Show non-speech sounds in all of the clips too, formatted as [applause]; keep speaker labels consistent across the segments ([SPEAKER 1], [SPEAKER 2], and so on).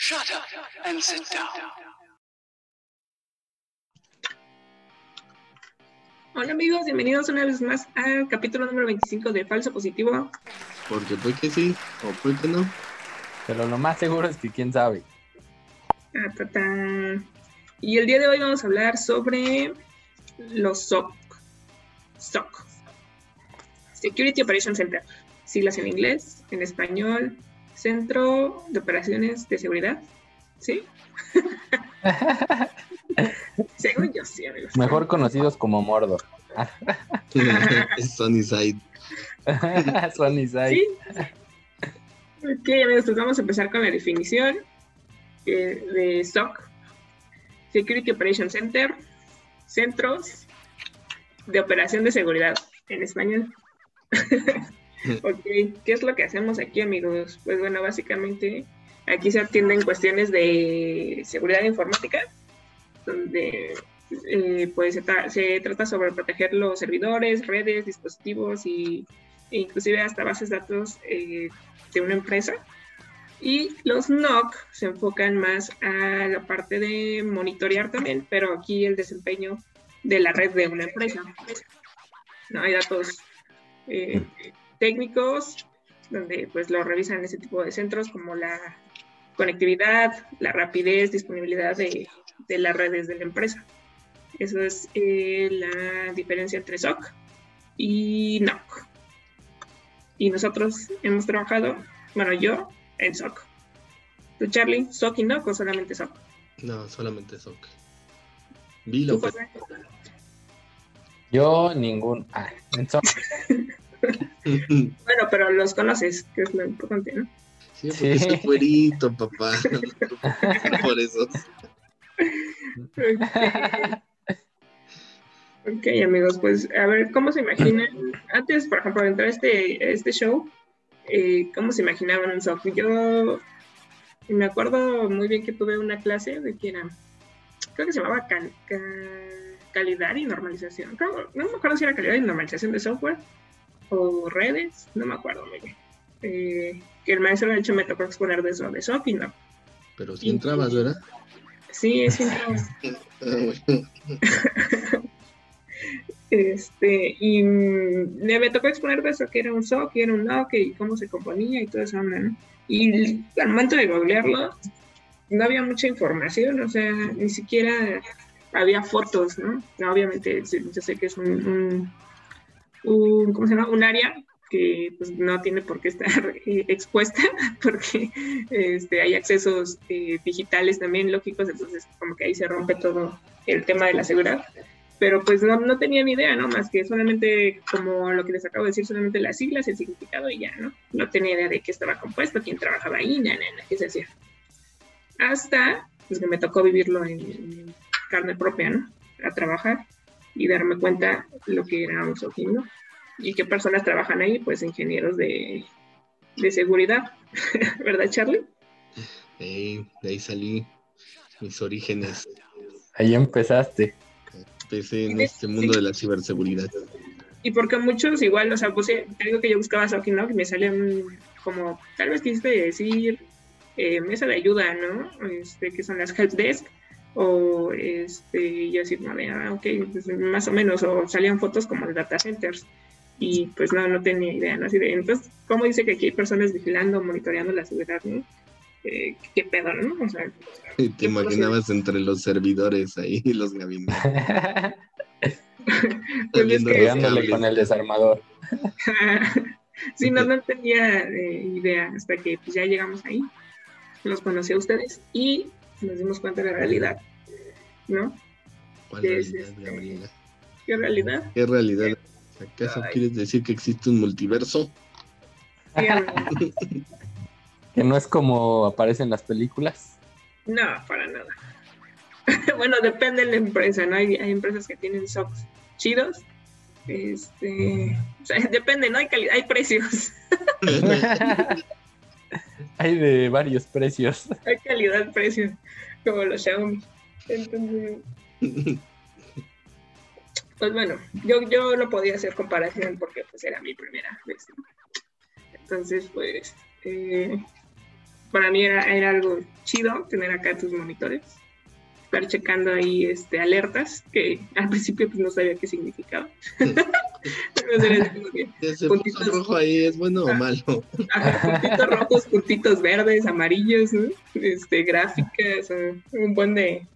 [SPEAKER 1] Shut up and sit down.
[SPEAKER 2] Hola amigos, bienvenidos una vez más al capítulo número 25 de Falso Positivo.
[SPEAKER 3] Porque puede que sí, o puede que no.
[SPEAKER 4] Pero lo más seguro es que quién sabe.
[SPEAKER 2] Ah, ta, ta. Y el día de hoy vamos a hablar sobre los SOC. SOC. Security Operations Center. Siglas en inglés, en español, Centro de Operaciones de Seguridad. ¿Sí? [laughs] Según yo, sí, amigos.
[SPEAKER 4] Mejor conocidos como Mordor.
[SPEAKER 3] Sunny Side.
[SPEAKER 4] Sunnyside.
[SPEAKER 2] Sí. Ok, amigos, pues vamos a empezar con la definición eh, de SOC. Security Operations Center. Centros de Operación de Seguridad en español. [laughs] [laughs] ok, ¿qué es lo que hacemos aquí, amigos? Pues bueno, básicamente aquí se atienden cuestiones de seguridad informática, donde eh, pues se, tra- se trata sobre proteger los servidores, redes, dispositivos y, e inclusive hasta bases de datos eh, de una empresa. Y los NOC se enfocan más a la parte de monitorear también, pero aquí el desempeño de la red de una empresa. No hay datos eh, técnicos donde pues lo revisan ese tipo de centros como la conectividad, la rapidez, disponibilidad de, de las redes de la empresa. Eso es eh, la diferencia entre SOC y NOC. Y nosotros hemos trabajado, bueno, yo en SOC. ¿Tú, Charlie, SOC y NOC o solamente SOC?
[SPEAKER 3] No, solamente SOC. Vi lo
[SPEAKER 2] ¿Tú,
[SPEAKER 3] que.
[SPEAKER 2] José?
[SPEAKER 4] Yo ningún. Ah, en so- [laughs] [laughs]
[SPEAKER 2] Bueno, pero los conoces, que es lo importante, ¿no?
[SPEAKER 3] Sí, porque
[SPEAKER 4] Sí.
[SPEAKER 3] soy cuerito, papá. [laughs] Por eso.
[SPEAKER 2] Ok, amigos, pues a ver, ¿cómo se imaginan? Antes, por ejemplo, de entrar a este, a este show, eh, ¿cómo se imaginaban un SOC? Yo me acuerdo muy bien que tuve una clase de que era, creo que se llamaba cal- ca- calidad y normalización. Creo- no me acuerdo si era calidad y normalización de software o redes, no me acuerdo muy bien. Eh, que el maestro, de hecho, me tocó exponer de eso, de no.
[SPEAKER 3] Pero si entrabas, ¿verdad?
[SPEAKER 2] Sí.
[SPEAKER 3] Ah, bueno. [laughs]
[SPEAKER 2] Este, y mm, me, me tocó exponer de eso, que era un SOC, que era un NOC, y cómo se componía y todo eso, ¿no? Y al momento de googlearlo, no había mucha información, o sea, ni siquiera había fotos, ¿no? Obviamente, sí, yo sé que es un, un, un- ¿cómo se llama? Un área que pues, no tiene por qué estar [laughs] eh, expuesta, [laughs] porque este, hay accesos eh, digitales también lógicos, entonces como que ahí se rompe todo el tema de la seguridad pero pues no, no tenía ni idea, ¿no? Más que solamente, como lo que les acabo de decir, solamente las siglas, el significado y ya, ¿no? No tenía idea de qué estaba compuesto, quién trabajaba ahí, nada, nada, qué se hacía. Hasta, pues que me tocó vivirlo en, en carne propia, ¿no? A trabajar y darme cuenta lo que era un ¿no? Y qué personas trabajan ahí, pues ingenieros de, de seguridad, [laughs] ¿verdad, Charlie?
[SPEAKER 3] De ahí salí mis orígenes.
[SPEAKER 4] Ahí empezaste.
[SPEAKER 3] Empecé en este mundo de la ciberseguridad.
[SPEAKER 2] Y porque muchos igual, o sea, puse, te digo que yo buscaba Socky, ¿no? Y me salían como, tal vez quisiste decir, eh, mesa de ayuda, ¿no? Este, que son las help desk, o este, yo así, como de, ah, ok, pues, más o menos, o salían fotos como de data centers, y pues no, no tenía idea, ¿no? Así de, entonces, ¿cómo dice que aquí hay personas vigilando, monitoreando la seguridad, ¿no? Eh, ¿Qué pedo, no? O sea,
[SPEAKER 3] Te imaginabas entre los servidores ahí, los gabinetes. [laughs]
[SPEAKER 2] pues que-
[SPEAKER 4] con el desarmador. [laughs]
[SPEAKER 2] sí, no, no tenía eh, idea hasta que pues, ya llegamos ahí. Los conocí a ustedes y nos dimos cuenta de la realidad, ¿no?
[SPEAKER 3] ¿Cuál
[SPEAKER 2] ¿Qué es
[SPEAKER 3] realidad,
[SPEAKER 2] este?
[SPEAKER 3] Gabriela?
[SPEAKER 2] ¿Qué realidad?
[SPEAKER 3] ¿Qué realidad? ¿Acaso quieres decir que existe un multiverso?
[SPEAKER 2] Sí. [laughs]
[SPEAKER 4] Que no es como aparece en las películas.
[SPEAKER 2] no, para nada. [laughs] bueno, depende de la empresa, ¿no? Hay, hay empresas que tienen SOCs chidos. Este, o sea, [laughs] depende, ¿no? Hay, hay precios,
[SPEAKER 4] Hay de varios precios. [laughs]
[SPEAKER 2] hay calidad, precio, como los Xiaomi. Entonces, pues bueno, yo, yo no podía hacer comparación porque pues era mi primera vez. Entonces, pues, eh, para mí era, era algo chido tener acá tus monitores, estar checando ahí este, alertas, que al principio pues, no sabía qué significaba. [laughs]
[SPEAKER 3] Ese
[SPEAKER 2] Puntitos.
[SPEAKER 3] punto rojo ahí es bueno o
[SPEAKER 2] Ah.
[SPEAKER 3] malo.
[SPEAKER 2] Ajá, puntitos rojos, puntitos verdes, amarillos, ¿no? este, gráficas, o un buen de,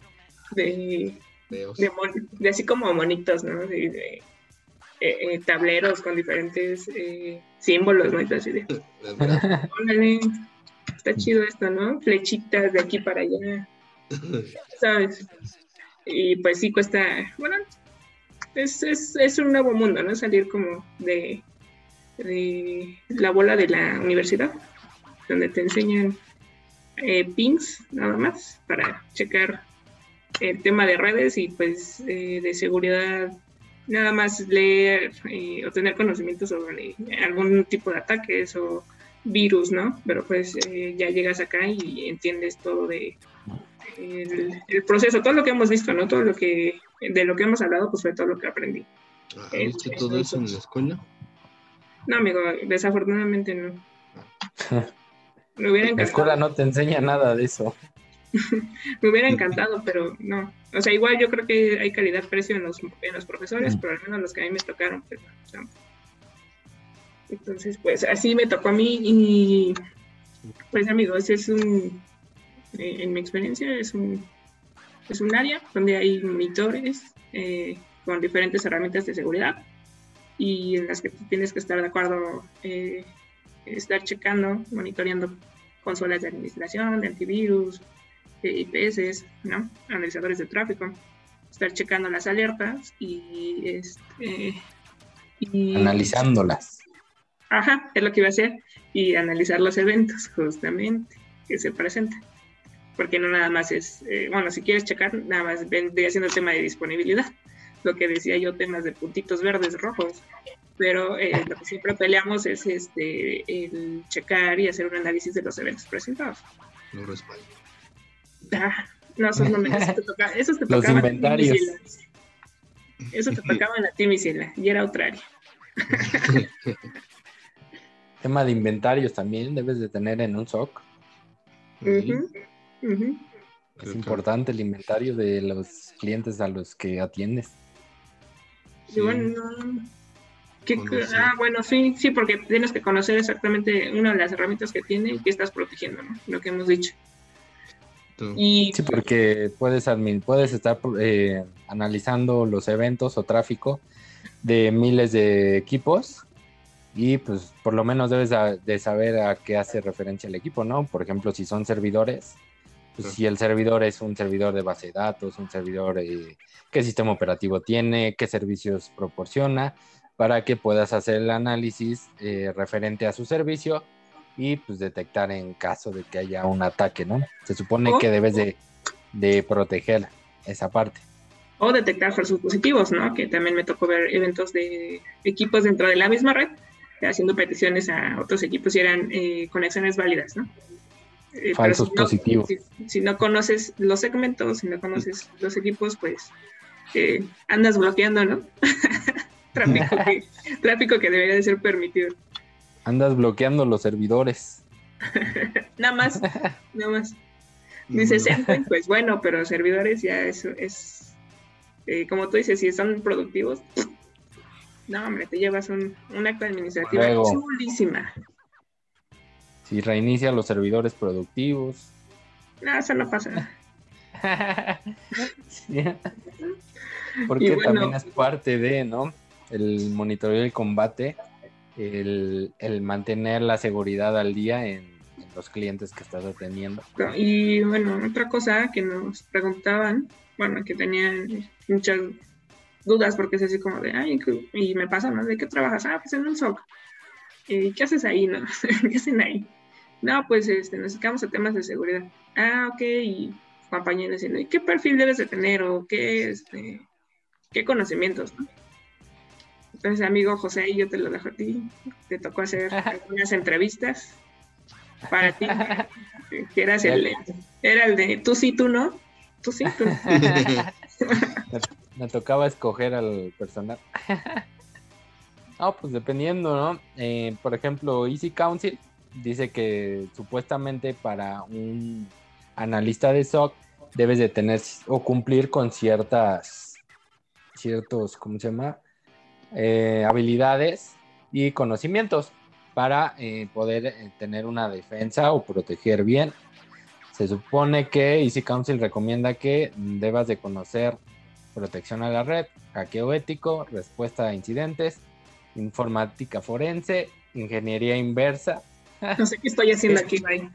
[SPEAKER 2] de, de, así como monitos, ¿no? De, de, eh, eh, tableros con diferentes eh, símbolos, ¿no? Y todo así de, [laughs]
[SPEAKER 3] Es verdad.
[SPEAKER 2] órale, está chido esto, ¿no? Flechitas de aquí para allá, [laughs] ¿sabes? Y pues sí cuesta, bueno, es, es, es un nuevo mundo, ¿no? Salir como de, de la bola de la universidad, donde te enseñan eh, pings nada más para checar el tema de redes y pues eh, de seguridad, nada más leer eh, o tener conocimientos sobre algún tipo de ataques o virus, ¿no? Pero pues eh, ya llegas acá y entiendes todo de el, el proceso, todo lo que hemos visto, ¿no? Todo lo que, de lo que hemos hablado, pues fue todo lo que aprendí.
[SPEAKER 3] Ah,
[SPEAKER 2] Eh,
[SPEAKER 3] ¿Viste todo eso en la escuela?
[SPEAKER 2] No, amigo, desafortunadamente no. [laughs] Me hubiera
[SPEAKER 4] La escuela no te enseña nada de eso. [laughs]
[SPEAKER 2] Me hubiera encantado, pero no. O sea, igual yo creo que hay calidad-precio en los, en los profesores,
[SPEAKER 4] Mm.
[SPEAKER 2] pero al menos los que a mí me tocaron, pues no. Entonces, pues así me tocó a mí y pues amigos, es un, eh, en mi experiencia, es un, es un área donde hay monitores eh, con diferentes herramientas de seguridad y en las que tienes que estar de acuerdo, eh, estar checando, monitoreando consolas de administración, de antivirus, de IPS, ¿no? analizadores de tráfico, estar checando las alertas y, este, y
[SPEAKER 4] Analizándolas.
[SPEAKER 2] Ajá, es lo que iba a hacer. Y analizar los eventos, justamente, que se presentan. Porque no nada más es, eh, bueno, si quieres checar, nada más vendría siendo el tema de disponibilidad. Lo que decía yo, temas de puntitos verdes, rojos. Pero eh, lo que siempre peleamos es este el checar y hacer un análisis de los eventos presentados.
[SPEAKER 3] No respaldo.
[SPEAKER 2] Ah, no, esos no me, eso te toca, esos te
[SPEAKER 4] Los inventarios.
[SPEAKER 2] Eso te tocaban a ti, Misela, y era otra área. [laughs]
[SPEAKER 4] Tema de inventarios también debes de tener en un SOC.
[SPEAKER 3] Sí,
[SPEAKER 4] Es
[SPEAKER 3] creo que-
[SPEAKER 4] importante el inventario de los clientes a los que atiendes.
[SPEAKER 2] Y bueno, no- ¿qué-
[SPEAKER 3] Conocer.
[SPEAKER 2] ah, bueno, sí, sí, porque tienes que conocer exactamente una de las herramientas que tiene y que estás protegiendo, ¿no? Lo que hemos dicho. Y
[SPEAKER 4] Sí, porque puedes, admin- puedes estar eh, analizando los eventos o tráfico de miles de equipos y pues por lo menos debes a- de saber a qué hace referencia el equipo, ¿no? Por ejemplo, si son servidores, pues
[SPEAKER 3] Claro.
[SPEAKER 4] si el servidor es un servidor de base de datos, un servidor, eh, qué sistema operativo tiene, qué servicios proporciona, para que puedas hacer el análisis eh, referente a su servicio y pues detectar en caso de que haya un ataque, ¿no? Se supone
[SPEAKER 2] O-
[SPEAKER 4] que debes de, de proteger esa parte.
[SPEAKER 2] o detectar falsos positivos, ¿no? Que también me tocó ver eventos de equipos dentro de la misma red haciendo peticiones a otros equipos y eran eh, conexiones válidas, ¿no? Eh,
[SPEAKER 4] Falsos
[SPEAKER 2] si no-
[SPEAKER 4] positivos.
[SPEAKER 2] Si, si no conoces los segmentos, si no conoces los equipos, pues eh, andas bloqueando, ¿no? [laughs] tráfico, que, [laughs] tráfico que debería de ser permitido.
[SPEAKER 4] Andas bloqueando los servidores. [laughs]
[SPEAKER 2] Nada más, nada más. Dices, endpoint, pues bueno, pero servidores ya eso es, eh, como tú dices, si son productivos, [sniffs] no, hombre, te llevas un, un acta administrativa
[SPEAKER 4] Luego.
[SPEAKER 2] chulísima.
[SPEAKER 4] Si reinicia los servidores productivos.
[SPEAKER 2] No, eso no pasa. [laughs]
[SPEAKER 4] Sí. Porque
[SPEAKER 2] bueno.
[SPEAKER 4] también es parte de, ¿no? El monitoreo del combate, el, el mantener la seguridad al día en, en los clientes que estás atendiendo.
[SPEAKER 2] Y bueno, otra cosa que nos preguntaban, bueno, que tenían muchas dudas porque es así como de, ay, ¿qué- y me pasa, ¿no? ¿De qué trabajas? Ah, pues en un SOC. ¿Y qué haces ahí, no? [laughs] ¿Qué hacen ahí? No, pues este, nos dedicamos a temas de seguridad. Ah, ok, y compañeros diciendo, ¿y qué perfil debes de tener? ¿O qué, este, qué conocimientos, no? Entonces, amigo José, yo te lo dejo a ti. Te tocó hacer [laughs] algunas entrevistas para ti, [laughs] que eras el, era el de tú sí, tú no. Tú sí, tú no.
[SPEAKER 4] me, [laughs] me tocaba escoger al personal. No, pues dependiendo, ¿no? Eh, por ejemplo, Easy Council dice que supuestamente para un analista de SOC debes de tener o cumplir con ciertas, ciertos, ¿cómo se llama? Eh, habilidades y conocimientos para eh, poder eh, tener una defensa o proteger bien. Se supone que Easy Council recomienda que debas de conocer protección a la red, hackeo ético, respuesta a incidentes, informática forense, ingeniería inversa.
[SPEAKER 2] No sé qué estoy haciendo aquí, Mike.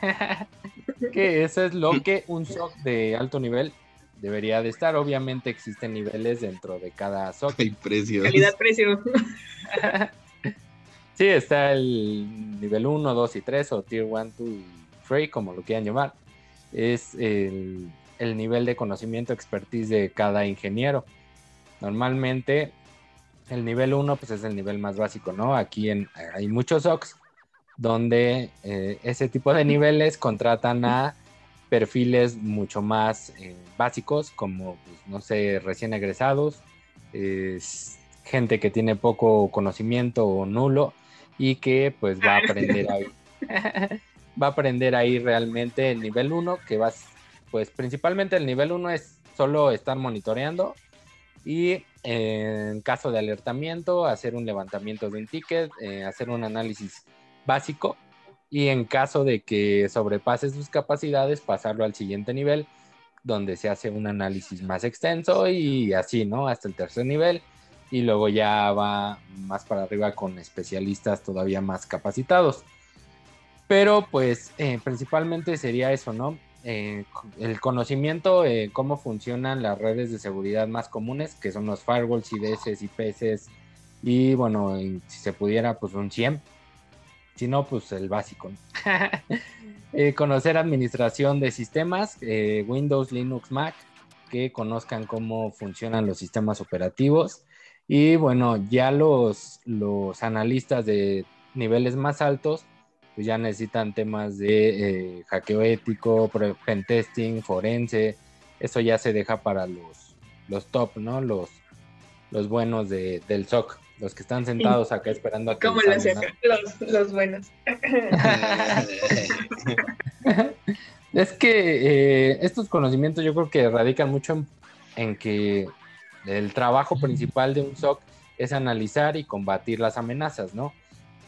[SPEAKER 2] [laughs]
[SPEAKER 4] que eso es lo que un SOC de alto nivel debería de estar. Obviamente existen niveles dentro de cada SOC.
[SPEAKER 3] Hay precios.
[SPEAKER 2] Calidad-precio. [laughs]
[SPEAKER 4] sí, está el nivel 1, 2 y 3 o Tier 1, 2 y 3, como lo quieran llamar. Es el, el nivel de conocimiento, expertise de cada ingeniero. Normalmente el nivel 1 pues es el nivel más básico, ¿no? Aquí en, hay muchos SOCs donde eh, ese tipo de niveles contratan a perfiles mucho más eh, básicos, como, pues, no sé, recién egresados, gente que tiene poco conocimiento o nulo y que pues va a aprender ahí. [laughs] va a aprender ahí realmente el nivel 1, que va, pues principalmente el nivel 1 es solo estar monitoreando y en caso de alertamiento, hacer un levantamiento de un ticket, eh, hacer un análisis básico y en caso de que sobrepase sus capacidades, pasarlo al siguiente nivel, donde se hace un análisis más extenso y así, ¿no? Hasta el tercer nivel. Y luego ya va más para arriba con especialistas todavía más capacitados. Pero pues eh, principalmente sería eso, ¿no? Eh, el conocimiento de cómo funcionan las redes de seguridad más comunes, que son los firewalls, IDS, IPS, y bueno, si se pudiera, pues un 100 si no, pues el básico. [laughs] Eh, conocer administración de sistemas, eh, Windows, Linux, Mac, que conozcan cómo funcionan los sistemas operativos. Y bueno, ya los, los analistas de niveles más altos, pues ya necesitan temas de eh, hackeo ético, pentesting, forense. Eso ya se deja para los, los top, ¿no? Los, los buenos de, del SOC los que están sentados acá esperando a que
[SPEAKER 2] Como los, los, los, buenos. [laughs]
[SPEAKER 4] es que eh, estos conocimientos yo creo que radican mucho en, que el trabajo principal de un SOC es analizar y combatir las amenazas, ¿no?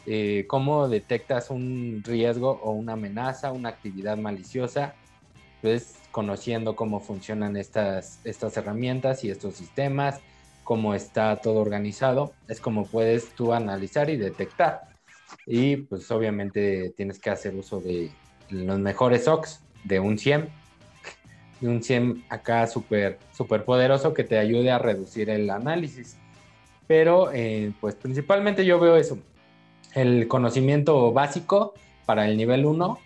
[SPEAKER 4] Eh, cómo detectas un riesgo o una amenaza, una actividad maliciosa, pues conociendo cómo funcionan estas, estas herramientas y estos sistemas, cómo está todo organizado, es como puedes tú analizar y detectar. Y pues obviamente tienes que hacer uso de los mejores OX, de un 100, de un 100 acá súper super poderoso que te ayude a reducir el análisis. Pero eh, pues principalmente yo veo eso, el conocimiento básico para el nivel 1,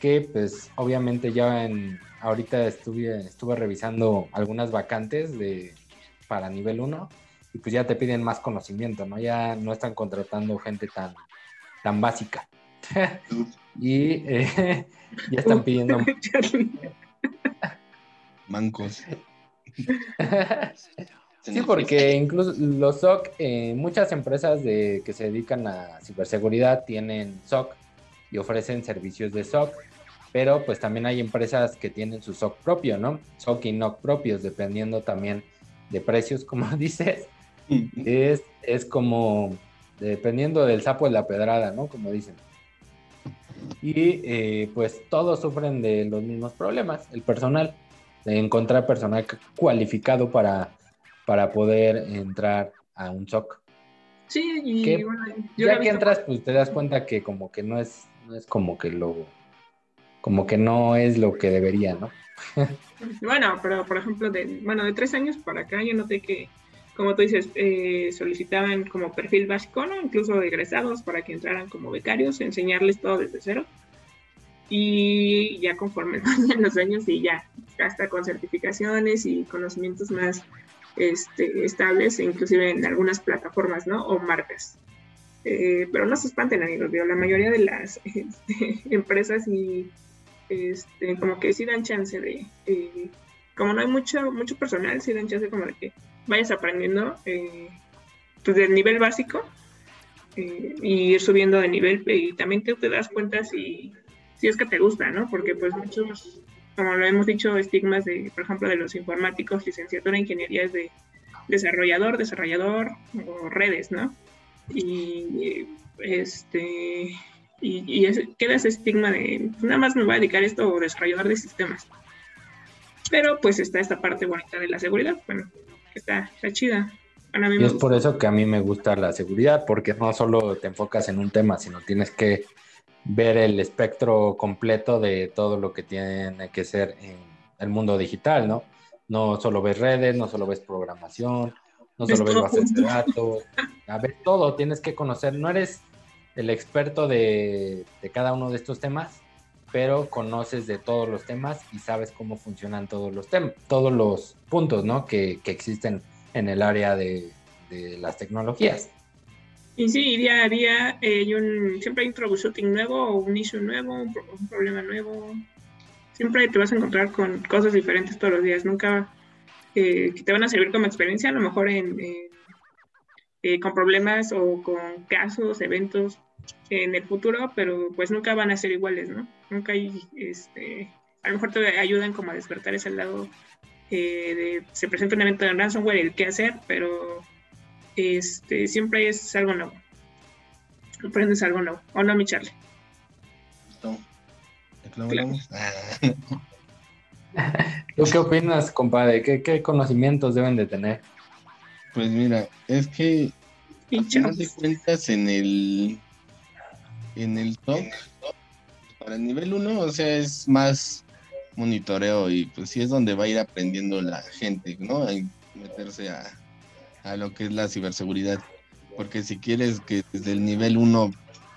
[SPEAKER 4] que pues obviamente ya en, ahorita estuve, estuve revisando algunas vacantes de para nivel 1 y pues ya te piden más conocimiento, ¿no? Ya no están contratando gente tan, tan básica. [laughs] y eh, ya están pidiendo... [laughs]
[SPEAKER 3] Mancos. [laughs]
[SPEAKER 4] sí, porque incluso los SOC, eh, muchas empresas de, que se dedican a ciberseguridad tienen SOC y ofrecen servicios de SOC, pero pues también hay empresas que tienen su SOC propio, ¿no? SOC y NOC propios, dependiendo también de precios, como [laughs] dices, es, es como dependiendo del sapo de la pedrada, ¿no? Como dicen. Y eh, pues todos sufren de los mismos problemas, el personal, de encontrar personal cualificado para, para poder entrar a un SOC.
[SPEAKER 2] Sí, y
[SPEAKER 4] bueno, ya que entras, pues te das cuenta que como que no es, no es como que lo, como que no es lo que debería, ¿no? [laughs]
[SPEAKER 2] bueno, pero por ejemplo, de, bueno, de tres años para acá yo noté que, como tú dices, eh, solicitaban como perfil básico, ¿no? Incluso egresados para que entraran como becarios, enseñarles todo desde cero. Y ya conforme [laughs] pasan los años y ya, hasta con certificaciones y conocimientos más este, estables, inclusive en algunas plataformas, ¿no? O marcas. Eh, pero no se espanten, amigos, la mayoría de las [laughs] este, empresas y este, como que sí dan chance de, eh, como no hay mucho, mucho personal, sí dan chance como de que vayas aprendiendo eh, pues nivel básico eh, y ir subiendo de nivel y también te, te das cuenta si, si es que te gusta, ¿no? Porque pues muchos, como lo hemos dicho, estigmas de, por ejemplo, de los informáticos, licenciatura en ingeniería es de desarrollador, desarrollador o redes, ¿no? Y este y, queda ese estigma de pues, nada más me voy a dedicar a esto o desarrollador de sistemas. Pero pues está esta parte bonita de la seguridad, bueno, está, está chida.
[SPEAKER 4] y es por eso que a mí me gusta la seguridad, porque no solo te enfocas en un tema, sino tienes que ver el espectro completo de todo lo que tiene que ser en el mundo digital, ¿no? No solo ves redes, no solo ves programación, no solo ves bases de datos, [laughs] a ver todo, tienes que conocer, no eres el experto de, cada uno de estos temas, pero conoces de todos los temas y sabes cómo funcionan todos los temas, todos los puntos, ¿no? Que, existen en el área de, las tecnologías.
[SPEAKER 2] Y sí, día a día eh, siempre hay un troubleshooting nuevo, un issue nuevo, un, problema nuevo. Siempre te vas a encontrar con cosas diferentes todos los días. Nunca eh, que te van a servir como experiencia, a lo mejor en eh, con problemas o con casos, eventos en el futuro, pero pues nunca van a ser iguales, ¿no? Nunca hay, este, a lo mejor te ayudan como a despertar ese lado eh, de, se presenta un evento de ransomware, el qué hacer, pero este, siempre es algo nuevo. Aprendes algo nuevo, ¿o no, mi Charlie?
[SPEAKER 4] No. [laughs] ¿Tú qué opinas, compadre? ¿Qué, ¿Qué conocimientos deben de tener?
[SPEAKER 3] Pues mira, es que a final de cuentas en el en el TOC para el nivel 1, o sea, es más monitoreo y pues sí es donde va a ir aprendiendo la gente, ¿no? A meterse a, a lo que es la ciberseguridad. Porque si quieres que desde el nivel 1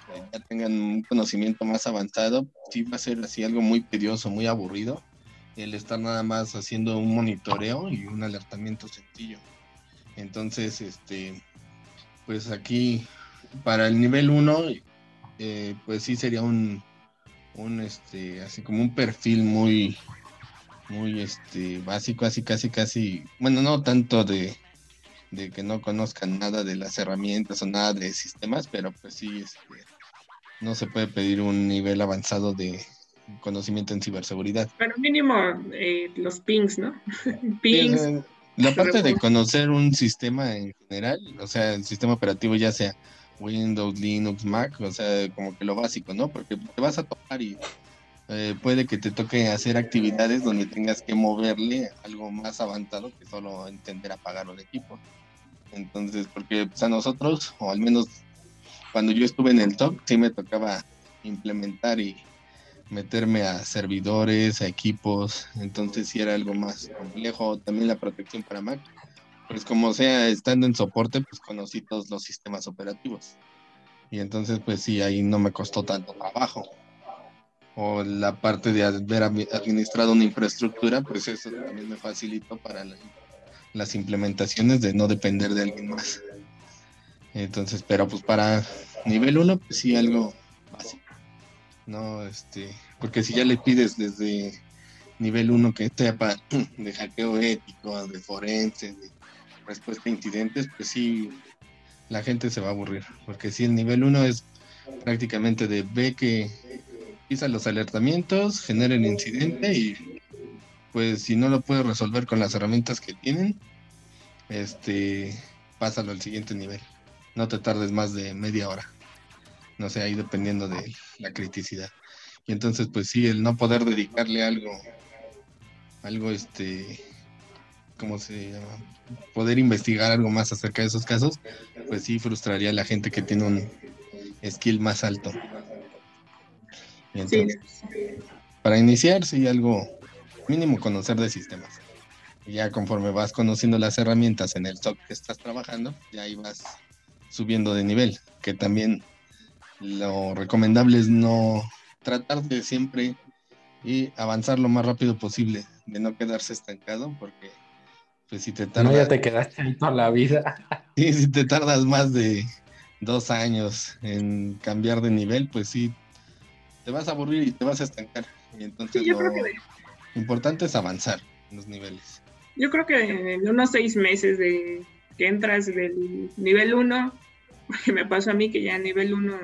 [SPEAKER 3] ya tengan un conocimiento más avanzado, sí va a ser así algo muy tedioso, muy aburrido, el estar nada más haciendo un monitoreo y un alertamiento sencillo. Entonces, este, pues aquí para el nivel 1, eh, pues sí sería un, un, este, así como un perfil muy, muy, este, básico, así casi, casi, bueno, no tanto de, de que no conozcan nada de las herramientas o nada de sistemas, pero pues sí, este, no se puede pedir un nivel avanzado de conocimiento en ciberseguridad.
[SPEAKER 2] Pero mínimo eh, los pings, ¿no? [laughs] pings.
[SPEAKER 3] La parte de conocer un sistema en general, o sea, el sistema operativo ya sea Windows, Linux, Mac, o sea, como que lo básico, ¿no? Porque te vas a tocar y eh, puede que te toque hacer actividades donde tengas que moverle algo más avanzado que solo entender apagar un equipo. Entonces, porque pues, a nosotros, o al menos cuando yo estuve en el top, sí me tocaba implementar y meterme a servidores, a equipos, entonces si era algo más complejo, también la protección para Mac, pues como sea, estando en soporte, pues conocí todos los sistemas operativos. Y entonces pues sí, ahí no me costó tanto trabajo. O la parte de haber administrado una infraestructura, pues eso también me facilitó para las implementaciones de no depender de alguien más. Entonces, pero pues para nivel 1, pues sí, algo. No, este, porque si ya le pides desde nivel 1 que sepa [clears throat] de hackeo ético, de forense, de respuesta a incidentes, pues sí, la gente se va a aburrir. Porque si el nivel 1 es prácticamente de ve que pisa los alertamientos, genera el incidente y pues si no lo puedes resolver con las herramientas que tienen, este, pásalo al siguiente nivel. No te tardes más de media hora no sé, ahí dependiendo de la criticidad. Y entonces, pues sí, el no poder dedicarle algo, algo, este, ¿cómo se llama? Poder investigar algo más acerca de esos casos, pues sí frustraría a la gente que tiene un skill más alto. Y entonces, para iniciar, sí, algo mínimo conocer de sistemas. Y ya conforme vas conociendo las herramientas en el SOC que estás trabajando, ya ahí vas subiendo de nivel, que también lo recomendable es no tratar de siempre y avanzar lo más rápido posible, de no quedarse estancado, porque pues si te tardas...
[SPEAKER 4] No, ya te quedaste en toda la vida. [laughs]
[SPEAKER 3] Sí, si te tardas más de dos años en cambiar de nivel, pues sí, te vas a aburrir y te vas a estancar. Y entonces lo importante es avanzar en los niveles.
[SPEAKER 2] Yo creo que en unos seis meses de que entras del nivel 1 Porque [laughs] me pasó a mí que ya nivel 1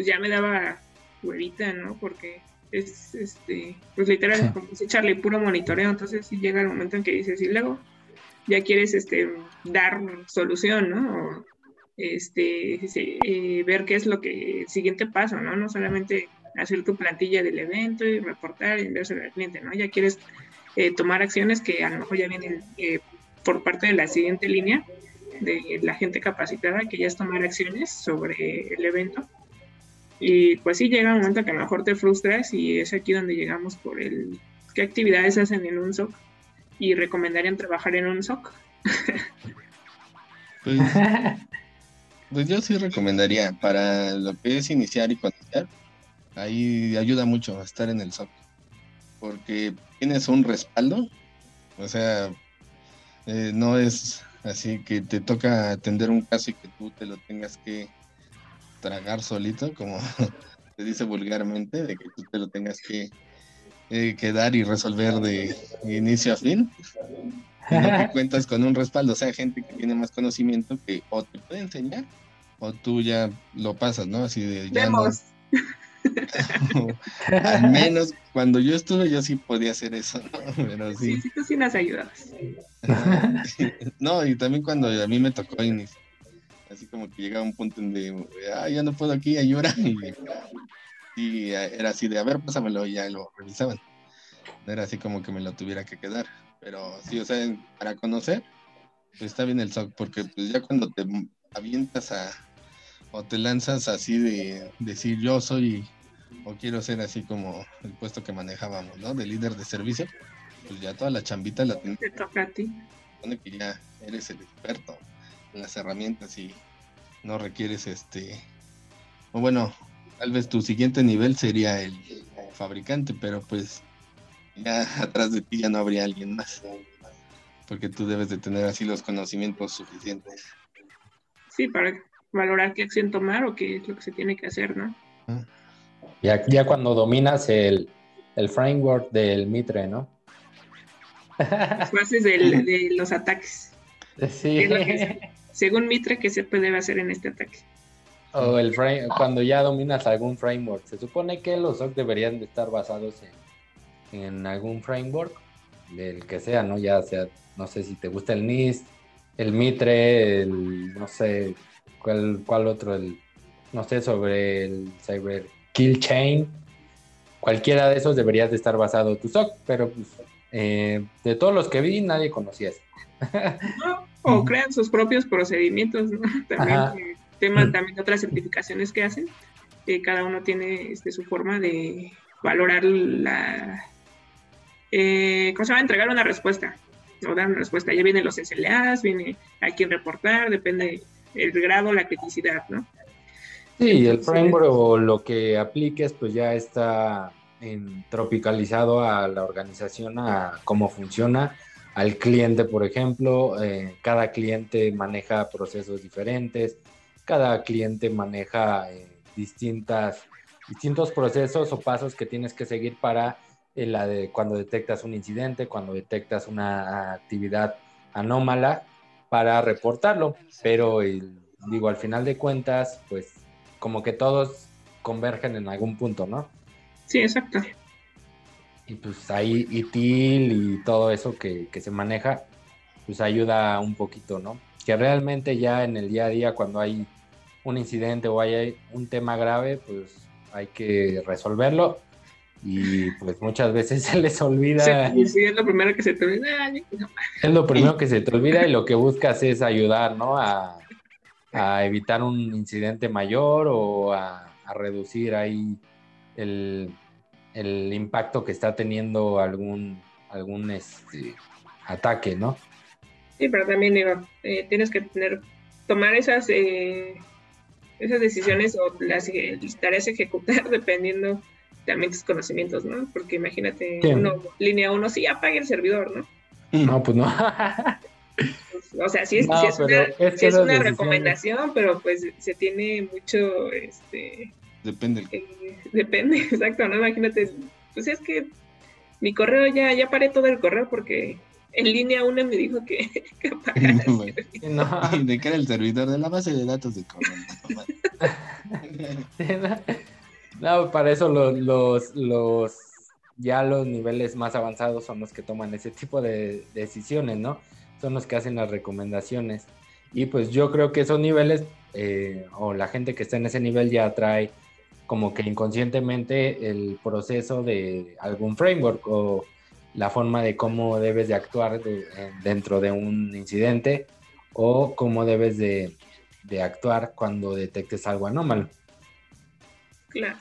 [SPEAKER 2] pues ya me daba huevita, ¿no? Porque es, este, pues literal, como si echarle puro monitoreo, entonces sí llega el momento en que dices, y luego ya quieres este, dar solución, ¿no? O, este, eh, ver qué es lo que, el siguiente paso, ¿no? No solamente hacer tu plantilla del evento y reportar y enviárselo al cliente, ¿no? Ya quieres eh, tomar acciones que a lo mejor ya vienen eh, por parte de la siguiente línea de la gente capacitada, que ya es tomar acciones sobre el evento y pues sí llega un momento que a lo mejor te frustras y es aquí donde llegamos por el qué actividades hacen en un SOC y recomendarían trabajar en un SOC.
[SPEAKER 3] pues, pues, yo sí recomendaría para lo que es iniciar y conocer, ahí ayuda mucho estar en el SOC, porque tienes un respaldo, o sea, eh, no es así que te toca atender un caso y que tú te lo tengas que tragar solito, como [laughs] se dice vulgarmente, de que tú te lo tengas que eh, quedar y resolver de inicio a fin. Y no que [laughs] cuentas con un respaldo, o sea, gente que tiene más conocimiento que o te puede enseñar o tú ya lo pasas, ¿no? Así de ya [laughs] al menos cuando yo estuve yo sí podía hacer eso, ¿no?
[SPEAKER 2] Pero sí. Sí, sí, tú sí nos ayudas.
[SPEAKER 3] no, y también cuando a mí me tocó iniciar así como que llegaba un punto en de, ah, ya no puedo aquí, ayuda. [laughs] Y, era así de, a ver, pásamelo, y ya lo revisaban. No era así como que me lo tuviera que quedar. Pero sí, o sea, para conocer, pues está bien el SOC, porque pues ya cuando te avientas a, o te lanzas así de decir yo soy, o quiero ser así como el puesto que manejábamos, ¿no? De líder de servicio, pues ya toda la chambita la tienes.
[SPEAKER 2] Te toca a ti.
[SPEAKER 3] Supone que ya eres el experto las herramientas y no requieres este o bueno tal vez tu siguiente nivel sería el fabricante pero pues ya [laughs] atrás de ti ya no habría alguien más porque tú debes de tener así los conocimientos suficientes.
[SPEAKER 2] Sí para valorar qué acción tomar o qué es lo que se tiene que hacer no
[SPEAKER 4] ya, ya cuando dominas el, el framework del Mitre no
[SPEAKER 2] las bases de los ataques. [laughs]
[SPEAKER 4] Sí
[SPEAKER 2] según Mitre, ¿qué se puede hacer en este ataque?
[SPEAKER 4] O el frame, cuando ya dominas algún framework, se supone que los SOC deberían de estar basados en, algún framework, del que sea, ¿no? Ya sea, no sé si te gusta el NIST, el Mitre, el, no sé, cuál, cuál otro, el, no sé, sobre el Cyber Kill Chain, cualquiera de esos deberías de estar basado tu SOC, pero pues, eh, de todos los que vi, nadie conocía eso. [laughs]
[SPEAKER 2] o crean sus propios procedimientos, ¿no? [laughs] También, temas, también otras certificaciones que hacen, cada uno tiene este, su forma de valorar la, eh, ¿cómo se llama? Entregar una respuesta, o dar una respuesta. Ya vienen los SLAs, viene a quién reportar, depende el grado, la criticidad, ¿no?
[SPEAKER 4] Sí, el framework o lo que apliques, pues ya está en, tropicalizado a la organización, a cómo funciona al cliente, por ejemplo. Eh, cada cliente maneja procesos diferentes, cada cliente maneja eh, distintas, distintos procesos o pasos que tienes que seguir para eh, la de cuando detectas un incidente, cuando detectas una actividad anómala para reportarlo. Pero digo, al final de cuentas, pues como que todos convergen en algún punto, ¿no?
[SPEAKER 2] Sí, exacto
[SPEAKER 4] y pues ahí ITIL y todo eso que, se maneja, pues ayuda un poquito, ¿no? Que realmente ya en el día a día cuando hay un incidente o hay un tema grave, pues hay que resolverlo y pues muchas veces [laughs] se les olvida.
[SPEAKER 2] Sí, es lo primero que se te olvida.
[SPEAKER 4] Es lo primero que se te olvida y lo que buscas es ayudar, ¿no? A, evitar un incidente mayor o a reducir ahí el, el impacto que está teniendo algún, algún este, ataque, ¿no?
[SPEAKER 2] Sí, pero también eh, tienes que tener, tomar esas, eh, esas decisiones o las, tareas ejecutar [laughs] dependiendo también tus conocimientos, ¿no? Porque imagínate, uno, línea uno, sí, apague el servidor, ¿no?
[SPEAKER 4] No, pues no.
[SPEAKER 2] o sea, sí es, es una, recomendación, pero pues se tiene mucho, este,
[SPEAKER 3] Depende.
[SPEAKER 2] Eh, depende, [laughs] exacto, ¿no? Imagínate, pues es que mi correo ya, ya paré todo el correo porque en línea una me dijo que, [laughs] que apagara el
[SPEAKER 3] Bueno. [laughs]
[SPEAKER 2] servidor.
[SPEAKER 4] No,
[SPEAKER 3] ¿Y de qué era el servidor? De la base de datos de
[SPEAKER 4] no. No, para eso los, los, los ya los niveles más avanzados son los que toman ese tipo de decisiones, ¿no? Son los que hacen las recomendaciones. Y pues yo creo que esos niveles, eh, o la gente que está en ese nivel ya trae como que inconscientemente el proceso de algún framework o la forma de cómo debes de actuar de- eh, dentro de un incidente o cómo debes de, de actuar cuando detectes algo anómalo.
[SPEAKER 2] Claro.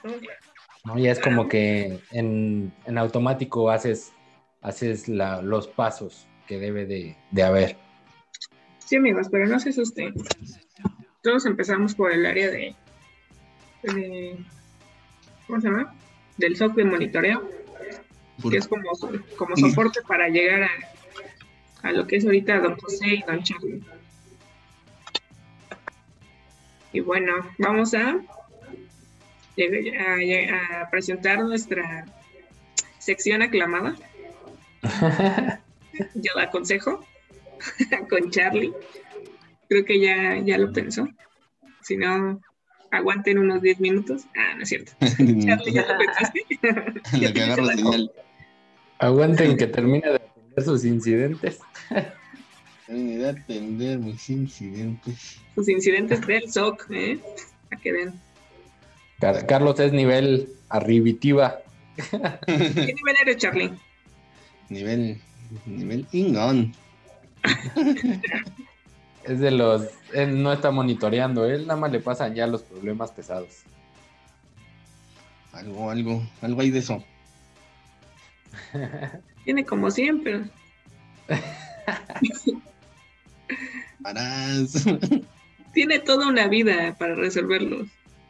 [SPEAKER 4] ¿no? Ya es como que en, en automático haces, haces la- los pasos que debe de, de haber.
[SPEAKER 2] Sí, amigos, pero no se asusten. Todos empezamos por el área de, de- ¿cómo se llama? Del SOC de monitoreo, que es como, como soporte para llegar a, a lo que es ahorita Don José y Don Charlie. Y bueno, vamos a, a, a presentar nuestra sección aclamada. [laughs] Yo la aconsejo [laughs] con Charlie. Creo que ya, ya lo pensó. Si no, aguanten unos 10 minutos. Ah, no es cierto. Charlie, [laughs] ¿ya lo pensaste? [laughs] [laughs]
[SPEAKER 3] Lo que agarro señal.
[SPEAKER 4] Aguanten que termine de atender sus incidentes.
[SPEAKER 3] Terminé de atender mis incidentes.
[SPEAKER 2] Sus incidentes del SOC, ¿eh? Para que.
[SPEAKER 4] Car- Carlos es nivel arribitiva.
[SPEAKER 2] ¿Qué nivel eres, Charlie?
[SPEAKER 3] Nivel, nivel ingón.
[SPEAKER 4] Es de los. Él no está monitoreando, él nada más le pasan ya los problemas pesados.
[SPEAKER 3] Algo, algo, algo hay de eso. [laughs]
[SPEAKER 2] Tiene como 100, pero
[SPEAKER 3] Parás. [laughs]
[SPEAKER 2] tiene toda una vida para resolverlos.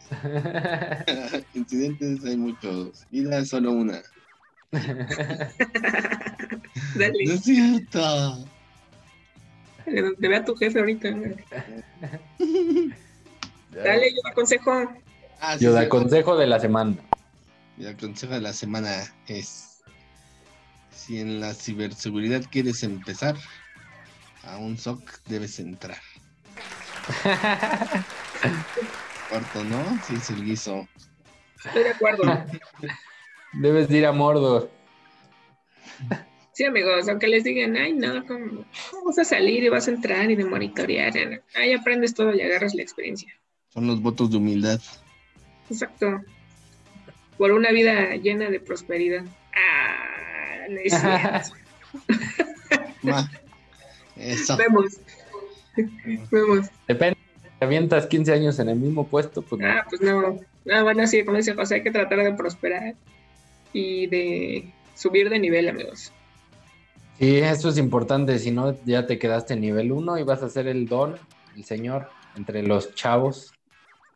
[SPEAKER 2] [laughs]
[SPEAKER 3] Incidentes hay muchos. Vida solo una.
[SPEAKER 2] Dale,
[SPEAKER 3] No es cierto.
[SPEAKER 2] Te vea tu jefe ahorita. [laughs] Dale, yo te aconsejo.
[SPEAKER 3] Ah, sí,
[SPEAKER 4] Yo da
[SPEAKER 3] sí.
[SPEAKER 4] consejo de la semana.
[SPEAKER 3] El consejo de la semana es: si en la ciberseguridad quieres empezar, a un SOC debes entrar. [laughs] Cuarto, ¿no? Sí, es el guiso.
[SPEAKER 2] Estoy de acuerdo. [laughs]
[SPEAKER 4] Debes de ir a Mordor.
[SPEAKER 2] Sí, amigos, aunque les digan, ay, no, ¿cómo vas a salir y vas a entrar y de monitorear? Ahí aprendes todo y agarras la experiencia.
[SPEAKER 3] Son los votos de humildad.
[SPEAKER 2] Exacto. Por una vida llena de prosperidad. Ah, no es cierto. [laughs]
[SPEAKER 3] Ma, Eso.
[SPEAKER 2] Vemos. Vemos.
[SPEAKER 4] Depende. Te avientas 15 años en el mismo puesto, pues no.
[SPEAKER 2] Ah, pues no. Ah, bueno, sí, como dice José, hay que tratar de prosperar y de subir de nivel, amigos.
[SPEAKER 4] Sí, eso es importante. Si no, ya te quedaste en nivel 1 y vas a ser el don, el señor, entre los chavos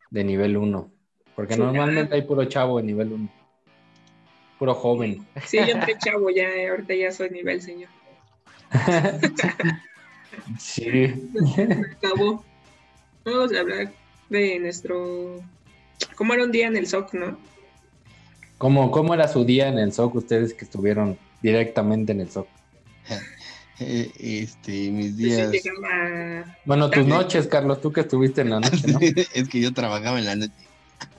[SPEAKER 4] de nivel 1. Porque
[SPEAKER 2] Sí.
[SPEAKER 4] normalmente hay puro chavo en nivel 1. Puro joven.
[SPEAKER 2] Sí, yo entré chavo ya, eh, ahorita ya soy nivel, señor. [laughs]
[SPEAKER 4] sí.
[SPEAKER 2] Acabó. Vamos a hablar de nuestro... ¿Cómo era un día en el SOC, no?
[SPEAKER 4] ¿Cómo, ¿Cómo era su día en el SOC ustedes que estuvieron directamente en el SOC? [laughs]
[SPEAKER 3] Este, mis días.
[SPEAKER 2] sí.
[SPEAKER 4] Bueno, tus noches, Carlos, tú que estuviste en la [laughs] noche, ¿no?
[SPEAKER 3] es que yo trabajaba en la noche.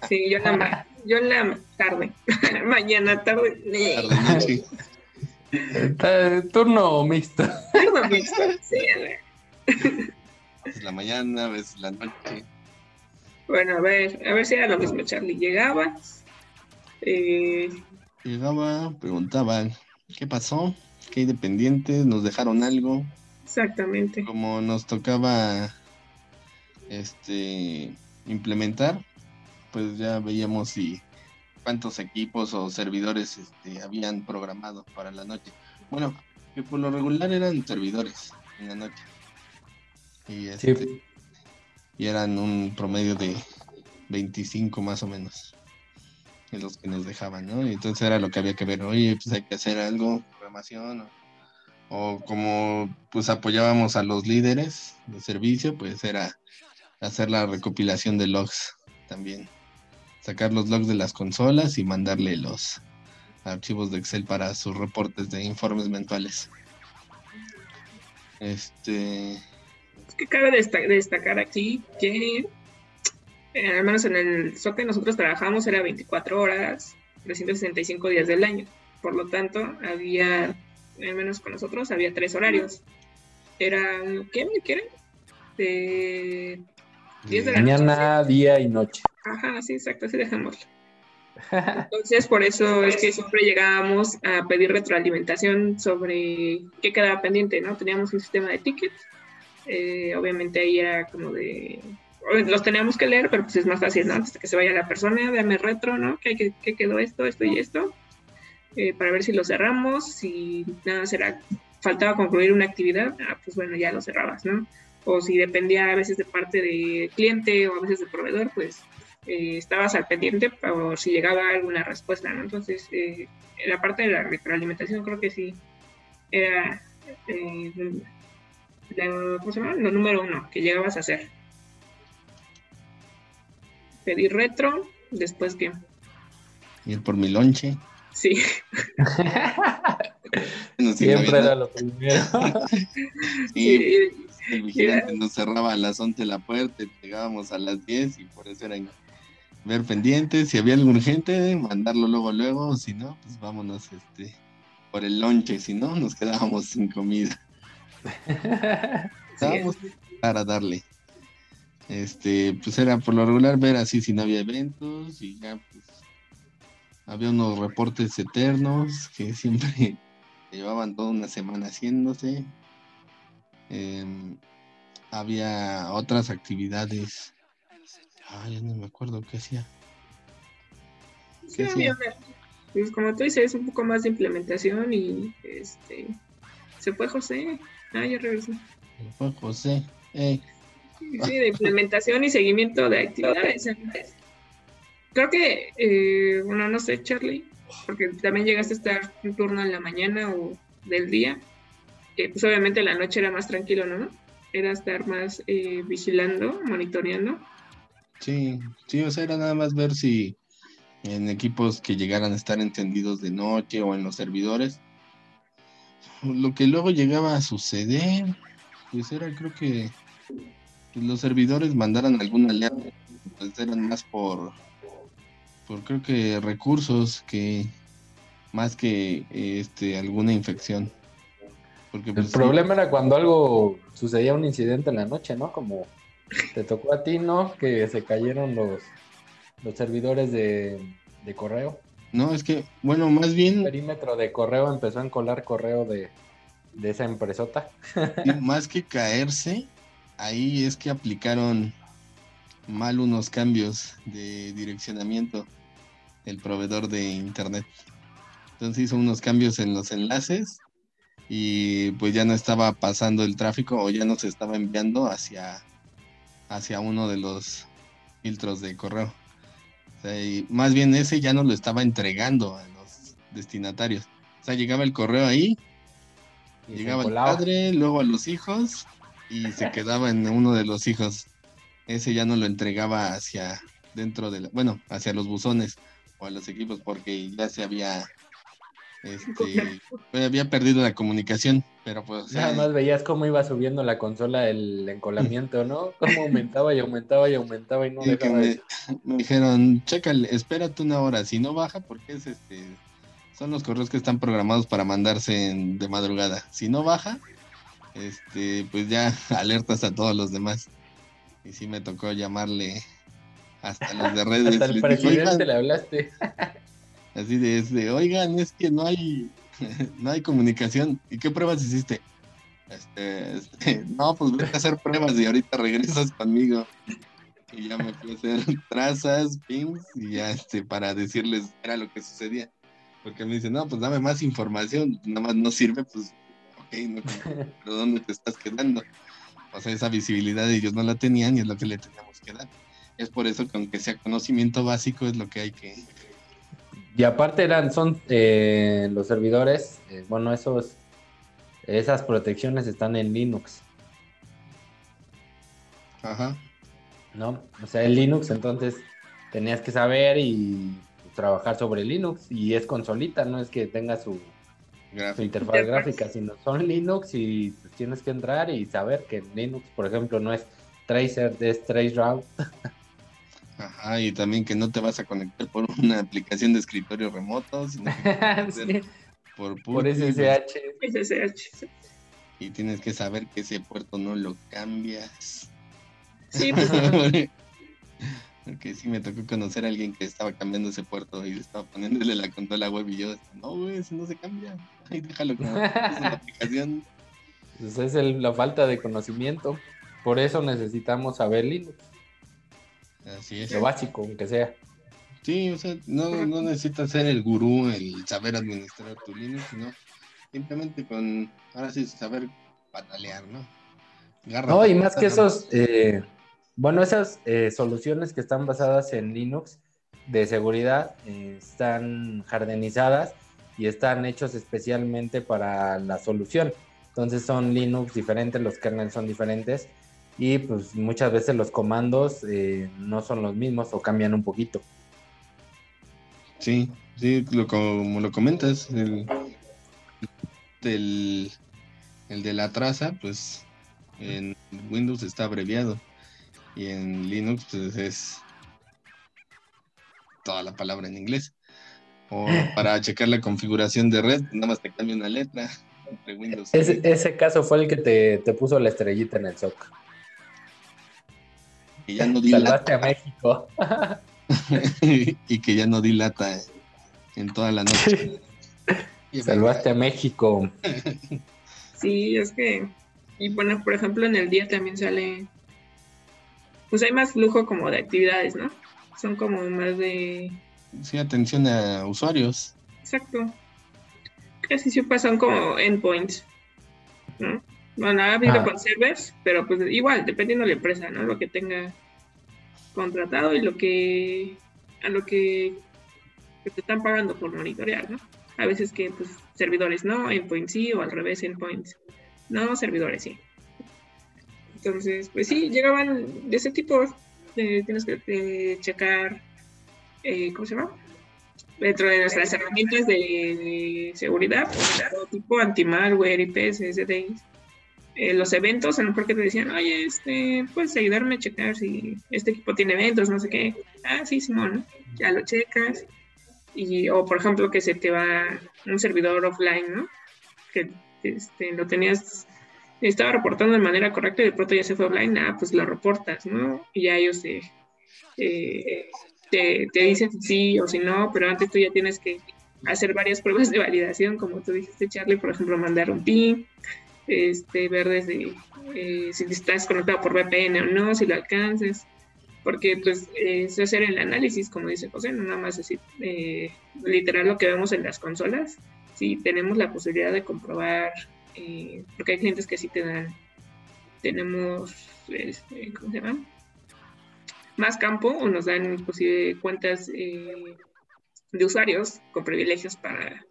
[SPEAKER 2] Sí, yo en la, yo en la tarde. [laughs] Mañana, tarde.
[SPEAKER 3] Tarde noche.
[SPEAKER 4] Eh, Turno mixto.
[SPEAKER 2] Mixto. Sí,
[SPEAKER 3] la mañana, a veces la noche.
[SPEAKER 2] Bueno, a ver, a ver si era lo mismo, Charlie. Llegaba. eh,
[SPEAKER 3] Llegaba, preguntaban, ¿qué pasó? ¿Qué hay de pendientes? ¿Nos dejaron algo?
[SPEAKER 2] exactamente.
[SPEAKER 3] Como nos tocaba este implementar, pues ya veíamos si cuántos equipos o servidores este, habían programado para la noche. Bueno, que por lo regular eran servidores en la noche. Y, este,
[SPEAKER 4] Sí.
[SPEAKER 3] y eran un promedio de 25 más o menos los que nos dejaban, ¿no? Y entonces era lo que había que ver, oye, pues hay que hacer algo, programación, o, como pues apoyábamos a los líderes de servicio, pues era hacer la recopilación de logs también, sacar los logs de las consolas y mandarle los archivos de Excel para sus reportes de informes mensuales. Este.
[SPEAKER 2] Es que cabe desta- destacar aquí que, eh, al menos en el SOC que nosotros trabajamos, era 24 horas, 365 días del año. Por lo tanto, había, al menos con nosotros, había tres horarios. Eran, ¿qué me quieren? De 10 de la noche.
[SPEAKER 4] Mañana, día y noche.
[SPEAKER 2] Ajá, sí, exacto, así dejémoslo. Entonces, por eso es que siempre llegábamos a pedir retroalimentación sobre qué quedaba pendiente, ¿no? Teníamos un sistema de tickets, eh, obviamente ahí era como de... Los teníamos que leer, pero pues es más fácil, ¿no? De que se vaya la persona, dame retro, ¿no? ¿Qué, qué- qué quedó esto, esto y esto? Eh, para ver si lo cerramos, si nada será, faltaba concluir una actividad, ah, pues bueno, ya lo cerrabas, ¿no? O si dependía a veces de parte de cliente o a veces de proveedor, pues eh, estabas al pendiente por si llegaba alguna respuesta, ¿no? Entonces, eh, la parte de la retroalimentación creo que sí era eh, lo número uno que llegabas a hacer. Pedir retro, después que,
[SPEAKER 3] Ir por mi lonche.
[SPEAKER 2] sí, [laughs]
[SPEAKER 3] No, sí,
[SPEAKER 4] Siempre era lo primero. [laughs]
[SPEAKER 3] sí,
[SPEAKER 2] sí,
[SPEAKER 3] el vigilante nos cerraba a las 11 la puerta, y llegábamos a las 10 y por eso era ver pendientes. Si había algo urgente, mandarlo luego, luego. Si no, pues vámonos este, por el lonche. Si no, nos quedábamos sin comida. [laughs]
[SPEAKER 2] sí,
[SPEAKER 3] Estábamos para darle. Este, pues era por lo regular ver así si no había eventos y ya pues había unos reportes eternos que [laughs] siempre llevaban toda una semana haciéndose. Em, había otras actividades. Ay, ya no me acuerdo qué hacía.
[SPEAKER 2] Sí,
[SPEAKER 3] ¿Qué hacía?
[SPEAKER 2] una- pues como tú dices, un poco más de implementación y este se fue José. Ah, ya regresó.
[SPEAKER 3] Fue José. Ey,
[SPEAKER 2] Sí, de implementación y seguimiento de actividades. Creo que, eh, bueno, no sé, Charlie, porque también llegaste a estar un turno en la mañana o del día. Pues obviamente la noche era más tranquilo, ¿no? Era estar más eh, vigilando, monitoreando.
[SPEAKER 3] Sí, sí, o sea, era nada más ver si en equipos que llegaran a estar encendidos de noche o en los servidores. Lo que luego llegaba a suceder, pues era creo que los servidores mandaran alguna alerta, pues eran más por, por creo que recursos que más que este alguna infección. Porque
[SPEAKER 4] El
[SPEAKER 3] pues, sí,
[SPEAKER 4] problema era cuando algo sucedía un incidente en la noche, ¿no? Como te tocó a ti, ¿no? Que se cayeron los, los servidores de, de correo.
[SPEAKER 3] no, es que, bueno, más
[SPEAKER 4] El
[SPEAKER 3] bien
[SPEAKER 4] perímetro de correo empezó a encolar correo de, de esa empresota.
[SPEAKER 3] Sí, más que caerse, ahí es que aplicaron mal unos cambios de direccionamiento el proveedor de internet. Entonces hizo unos cambios en los enlaces y pues ya no estaba pasando el tráfico o ya no se estaba enviando hacia, hacia uno de los filtros de correo. O sea, y más bien ese ya no lo estaba entregando a los destinatarios. O sea, llegaba el correo ahí
[SPEAKER 4] Y
[SPEAKER 3] Llegaba el
[SPEAKER 4] encolaba.
[SPEAKER 3] padre, luego a los hijos y se quedaba en uno de los hijos. Ese ya no lo entregaba hacia dentro de la, bueno, hacia los buzones o a los equipos porque ya se había este, [laughs] había perdido la comunicación, pero pues o sea,
[SPEAKER 4] Nada más veías cómo iba subiendo la consola el encolamiento, ¿no? Cómo aumentaba y aumentaba y aumentaba y no dejaba
[SPEAKER 3] me, me dijeron, chécale, espérate una hora, si no baja, porque es este, son los correos que están programados para mandarse en- de madrugada. Si no baja, este, pues ya [laughs] alertas a todos los demás. Y sí me tocó llamarle hasta los de [laughs] redes.
[SPEAKER 4] Hasta el presidente le hablaste. [laughs]
[SPEAKER 3] así de, de, oigan, es que no hay, no hay comunicación. ¿Y qué pruebas hiciste? Este, este, no, pues vete a hacer pruebas y ahorita regresas conmigo. Y ya me fui a hacer trazas, pings, y ya este, para decirles era lo que sucedía. Porque me dicen, no, pues dame más información, nada más no sirve, pues, no, [laughs] pero ¿dónde te estás quedando? O sea, esa visibilidad ellos no la tenían y es lo que le teníamos que dar. Es por eso que aunque sea conocimiento básico es lo que hay que...
[SPEAKER 4] Y aparte eran, son eh, los servidores, eh, bueno, esos, esas protecciones están en Linux,
[SPEAKER 3] Ajá.
[SPEAKER 4] ¿no? O sea, en Linux, entonces tenías que saber y trabajar sobre Linux y es consolita, no es que tenga su su interfaz gráfica, sino son Linux y tienes que entrar y saber que Linux, por ejemplo, no es tracer, es traceroute.
[SPEAKER 3] Ajá, y también que no te vas a conectar por una aplicación de escritorio remoto, sino [laughs]
[SPEAKER 4] por, por SSH.
[SPEAKER 2] SSH.
[SPEAKER 3] Y tienes que saber que ese puerto no lo cambias.
[SPEAKER 2] Sí, pues [laughs]
[SPEAKER 3] Porque sí me tocó conocer a alguien que estaba cambiando ese puerto y estaba poniéndole la consola web y yo, no, güey, eso no se cambia. Ay, déjalo como [laughs] es una aplicación.
[SPEAKER 4] Pues es la falta de conocimiento. Por eso necesitamos saber Linux.
[SPEAKER 3] Así es.
[SPEAKER 4] Lo básico, aunque sea.
[SPEAKER 3] Sí, o sea, no, no necesitas ser el gurú, el saber administrar tu Linux, sino simplemente con, ahora sí, saber patalear, ¿no?
[SPEAKER 4] no, y más que esos, eh, bueno, esas eh, soluciones que están basadas en Linux de seguridad eh, están jardinizadas y están hechos especialmente para la solución. Entonces son Linux diferentes, los kernels son diferentes y pues muchas veces los comandos eh, no son los mismos o cambian un poquito.
[SPEAKER 3] Sí, sí, como lo comentas, el, el de la traza, pues en Windows está abreviado y en Linux pues es toda la palabra en inglés. O para checar la configuración de red, nada más te cambia una letra entre Windows.
[SPEAKER 4] Ese, ese caso fue el que te, te, puso la estrellita en el SOC.
[SPEAKER 3] Y ya no dilata.
[SPEAKER 4] Salvaste a México. [laughs]
[SPEAKER 3] y que ya no dilata en toda la noche.
[SPEAKER 4] Salvaste a México. [laughs]
[SPEAKER 2] Sí, es que, y bueno, por ejemplo, en el día también sale pues hay más flujo como de actividades, ¿no? Son como más de...
[SPEAKER 3] Sí, atención a usuarios.
[SPEAKER 2] Exacto. Casi siempre son como endpoints, ¿no? Bueno, ha habido ah. con servers, pero pues igual, dependiendo de la empresa, ¿no? Lo que tenga contratado y lo que a lo que, te están pagando por monitorear, ¿no? A veces que pues servidores no, endpoints sí, o al revés, endpoints no, servidores sí. Entonces, pues sí, llegaban de ese tipo. tienes que checar, eh, ¿cómo se llama? Dentro de nuestras herramientas de, seguridad, pues, tipo anti-malware, IPs, SDIs. Eh, los eventos, a lo mejor que te decían, oye, este, puedes ayudarme a checar si este equipo tiene eventos, no sé qué. Ah, sí, Simón, ya lo checas. Y, o por ejemplo, que se te va un servidor offline, ¿no? Que este, lo tenías estaba reportando de manera correcta y de pronto ya se fue offline, ah, pues lo reportas, ¿no? Y ya ellos te, te, dicen sí o si no, pero antes tú ya tienes que hacer varias pruebas de validación, como tú dijiste, Charlie, por ejemplo, mandar un PIN, este, ver desde eh, si estás conectado por VPN o no, si lo alcances, porque pues es hacer el análisis, como dice José, no nada más decir eh, literal lo que vemos en las consolas, si tenemos la posibilidad de comprobar eh, porque hay clientes que sí te dan, tenemos, este, ¿cómo se llama? Más campo o nos dan inclusive cuentas eh, de usuarios con privilegios para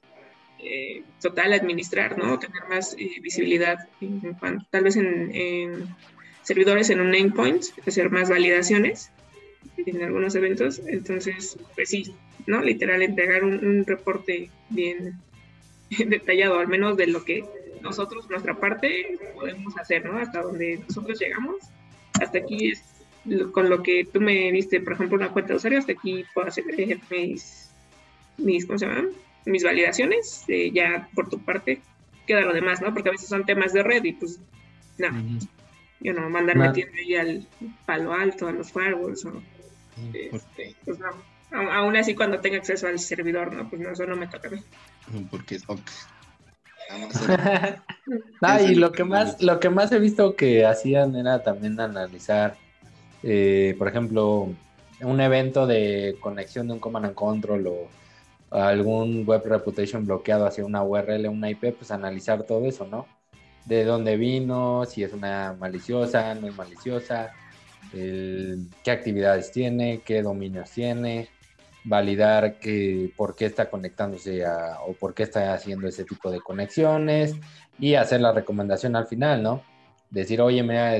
[SPEAKER 2] eh, total administrar, ¿no? Tener más visibilidad, tal vez en, servidores en un endpoint, hacer más validaciones en algunos eventos. Entonces, pues sí, ¿no? Literal, entregar un reporte bien [laughs] detallado, al menos de lo que nosotros, nuestra parte, podemos hacer, ¿no? Hasta donde nosotros llegamos. Hasta aquí es con lo que tú me diste, por ejemplo, una cuenta de usuario, hasta aquí puedo hacer mis, mis ¿cómo se llaman? Mis validaciones, eh, ya por tu parte queda lo demás, ¿no? Porque a veces son temas de red y pues, no, yo no, mandar metiendo ahí al palo alto, a los firewalls o, este, pues no. Aún así, cuando tenga acceso al servidor, ¿no? Pues no, eso no me toca a mí. [laughs]
[SPEAKER 3] Porque es [laughs]
[SPEAKER 4] ah, y lo que más, lo que más he visto que hacían era también analizar, eh, por ejemplo, un evento de conexión de un command and control o algún web reputation bloqueado hacia una URL, una IP, pues analizar todo eso, ¿no? De dónde vino, si es una maliciosa, no es maliciosa, qué actividades tiene, qué dominios tiene, validar que, por qué está conectándose o por qué está haciendo ese tipo de conexiones y hacer la recomendación al final, ¿no? Decir, oye, mira,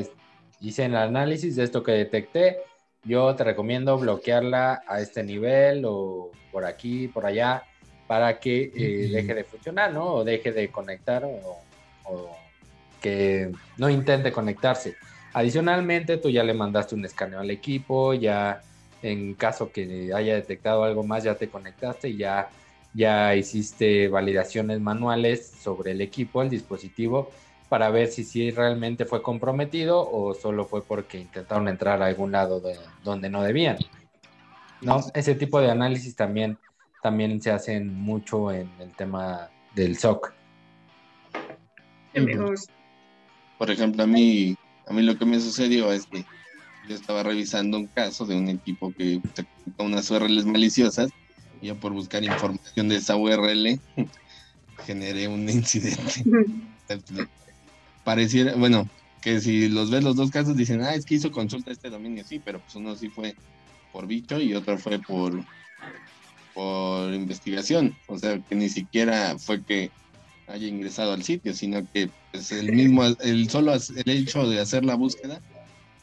[SPEAKER 4] hice el análisis de esto que detecté, yo te recomiendo bloquearla a este nivel o por aquí, por allá, para que eh, deje de funcionar, ¿no? O deje de conectar o, o que no intente conectarse. Adicionalmente, tú ya le mandaste un escaneo al equipo, ya en caso que haya detectado algo más, ya te conectaste y ya, ya hiciste validaciones manuales sobre el equipo, el dispositivo, para ver si, si realmente fue comprometido o solo fue porque intentaron entrar a algún lado de, donde no debían. ¿No? Ese tipo de análisis también, también se hacen mucho en el tema del SOC.
[SPEAKER 3] Por ejemplo, a mí, a mí lo que me sucedió es que yo estaba revisando un caso de un equipo que se conectó a unas URLs maliciosas y yo por buscar información de esa URL [laughs] generé un incidente. Pareciera, bueno, que si los ves los dos casos dicen, ah, es que hizo consulta a este dominio, sí, pero pues uno sí fue por bicho y otro fue por, por investigación. O sea, que ni siquiera fue que haya ingresado al sitio, sino que pues, el mismo, [laughs] el solo el hecho de hacer la búsqueda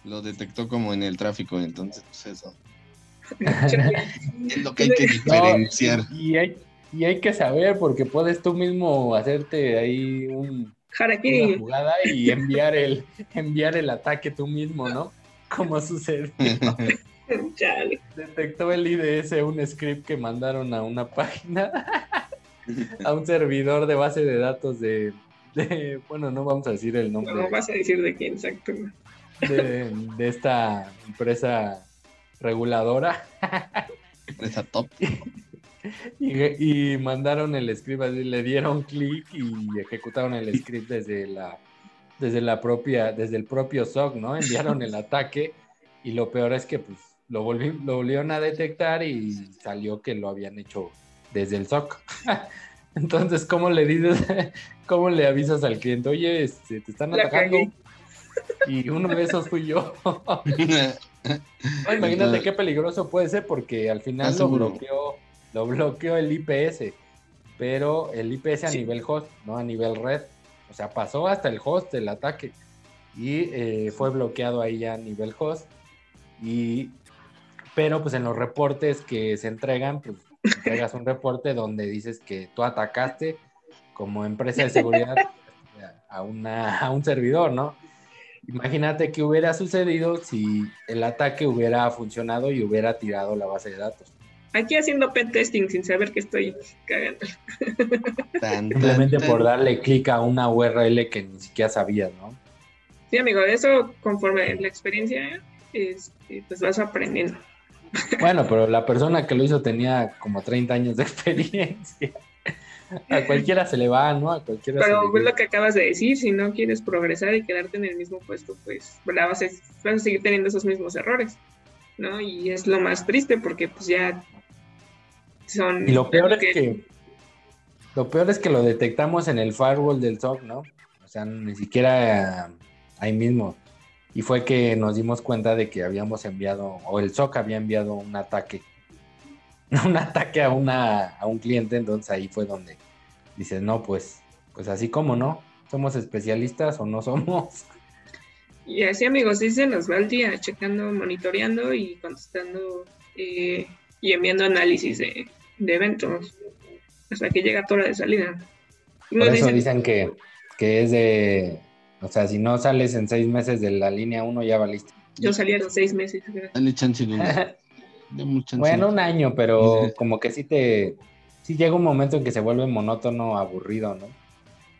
[SPEAKER 3] lo detectó como en el tráfico, entonces pues eso es lo que hay que [laughs] diferenciar.
[SPEAKER 4] Y hay, y hay que saber, porque puedes tú mismo hacerte ahí un,
[SPEAKER 2] Harakiri.
[SPEAKER 4] jugada y enviar el, [laughs] enviar el ataque tú mismo, ¿no? Como sucedió. [laughs]
[SPEAKER 2] Chale.
[SPEAKER 4] Detectó el IDS un script que mandaron a una página, [laughs] a un servidor de base de datos de, de- bueno, no vamos a decir el nombre
[SPEAKER 2] No vas a decir de quién exacto.
[SPEAKER 4] de, de esta empresa reguladora
[SPEAKER 3] Esa top. [laughs]
[SPEAKER 4] y, y mandaron el script, así, le dieron clic y ejecutaron el script desde la desde la propia, desde el propio SOC, ¿no? Enviaron el ataque y lo peor es que pues lo, volvi- lo volvieron a detectar y salió que lo habían hecho desde el SOC. [laughs] Entonces, ¿cómo le dices, [laughs] cómo le avisas al cliente? Oye, este, te están atacando. Y uno de esos fui yo. No, imagínate qué peligroso puede ser porque al final lo bloqueó, lo bloqueó el IPS, pero el IPS a
[SPEAKER 2] Sí.
[SPEAKER 4] nivel host, no a nivel red. O sea, pasó hasta el host el ataque y eh, fue bloqueado ahí ya a nivel host. Y, pero pues en los reportes que se entregan, pues entregas un reporte donde dices que tú atacaste como empresa de seguridad a, una, a un servidor, ¿no? Imagínate qué hubiera sucedido si el ataque hubiera funcionado y hubiera tirado la base de datos.
[SPEAKER 2] Aquí haciendo pen testing sin saber que estoy cagando.
[SPEAKER 3] Tan,
[SPEAKER 4] Simplemente
[SPEAKER 3] tan,
[SPEAKER 4] por darle clic a una URL que ni siquiera sabías, ¿no?
[SPEAKER 2] Sí, amigo, eso conforme la experiencia, este, pues vas aprendiendo.
[SPEAKER 4] Bueno, pero la persona que lo hizo tenía como 30 años de experiencia. A cualquiera se le va, ¿no? A cualquiera
[SPEAKER 2] Pero es lo que acabas de decir, si no quieres progresar y quedarte en el mismo puesto, pues la vas a, vas a seguir teniendo esos mismos errores, ¿no? Y es lo más triste porque pues ya son...
[SPEAKER 4] Y lo peor es
[SPEAKER 2] que-
[SPEAKER 4] lo peor es que lo detectamos en el firewall del SOC, ¿no? O sea, ni siquiera ahí mismo. Y fue que nos dimos cuenta de que habíamos enviado, o el SOC había enviado un ataque. [laughs] Un ataque a una a un cliente, entonces ahí fue donde dices, no, pues, pues así como no, somos especialistas o no somos. [laughs]
[SPEAKER 2] Y así, amigos, sí se nos va el día checando, monitoreando y contestando eh, y enviando análisis de, de eventos hasta que llega tu hora de salida.
[SPEAKER 4] Por eso
[SPEAKER 2] dicen,
[SPEAKER 4] dicen que, que es de, o sea, si no sales en seis meses de la línea uno, ya valiste.
[SPEAKER 2] yo salí a los seis meses.
[SPEAKER 3] Dale chance [laughs] de de chance.
[SPEAKER 4] Bueno, un año, pero [laughs] como que sí te, sí llega un momento en que se vuelve monótono, aburrido, ¿no?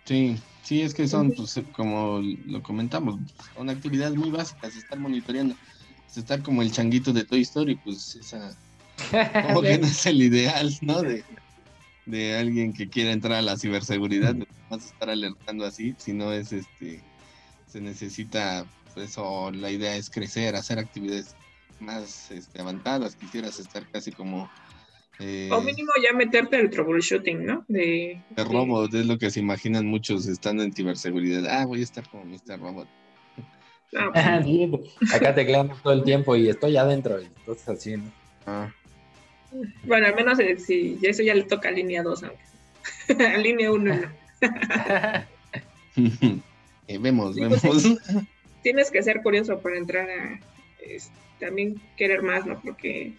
[SPEAKER 3] Sí, sí, es que son, pues, como lo comentamos, son actividades muy básicas, estar monitoreando, pues, estar como el changuito de Toy Story, pues esa, [laughs] como que no es el ideal, ¿no? De, de alguien que quiera entrar a la ciberseguridad, vas a estar alertando así, si no es, este, se necesita, pues, o la idea es crecer, hacer actividades más este, avanzadas, quisieras estar casi como... eh,
[SPEAKER 2] O mínimo ya meterte al troubleshooting, ¿no? De,
[SPEAKER 3] de robot, es lo que se imaginan muchos estando en ciberseguridad. Ah, voy a estar como Mr. Robot.
[SPEAKER 2] Ah, pues, [laughs] [laughs]
[SPEAKER 4] Sí, acá tecleando todo el tiempo y estoy adentro, y entonces así, ¿no?
[SPEAKER 3] Ah,
[SPEAKER 2] bueno, al menos eh, si eso ya le toca a línea 2, aunque [laughs] a línea 1 no. [laughs]
[SPEAKER 3] Eh, vemos,
[SPEAKER 2] Sí, pues,
[SPEAKER 3] vemos. [laughs]
[SPEAKER 2] Tienes que ser curioso para entrar a es, también querer más, ¿no? Porque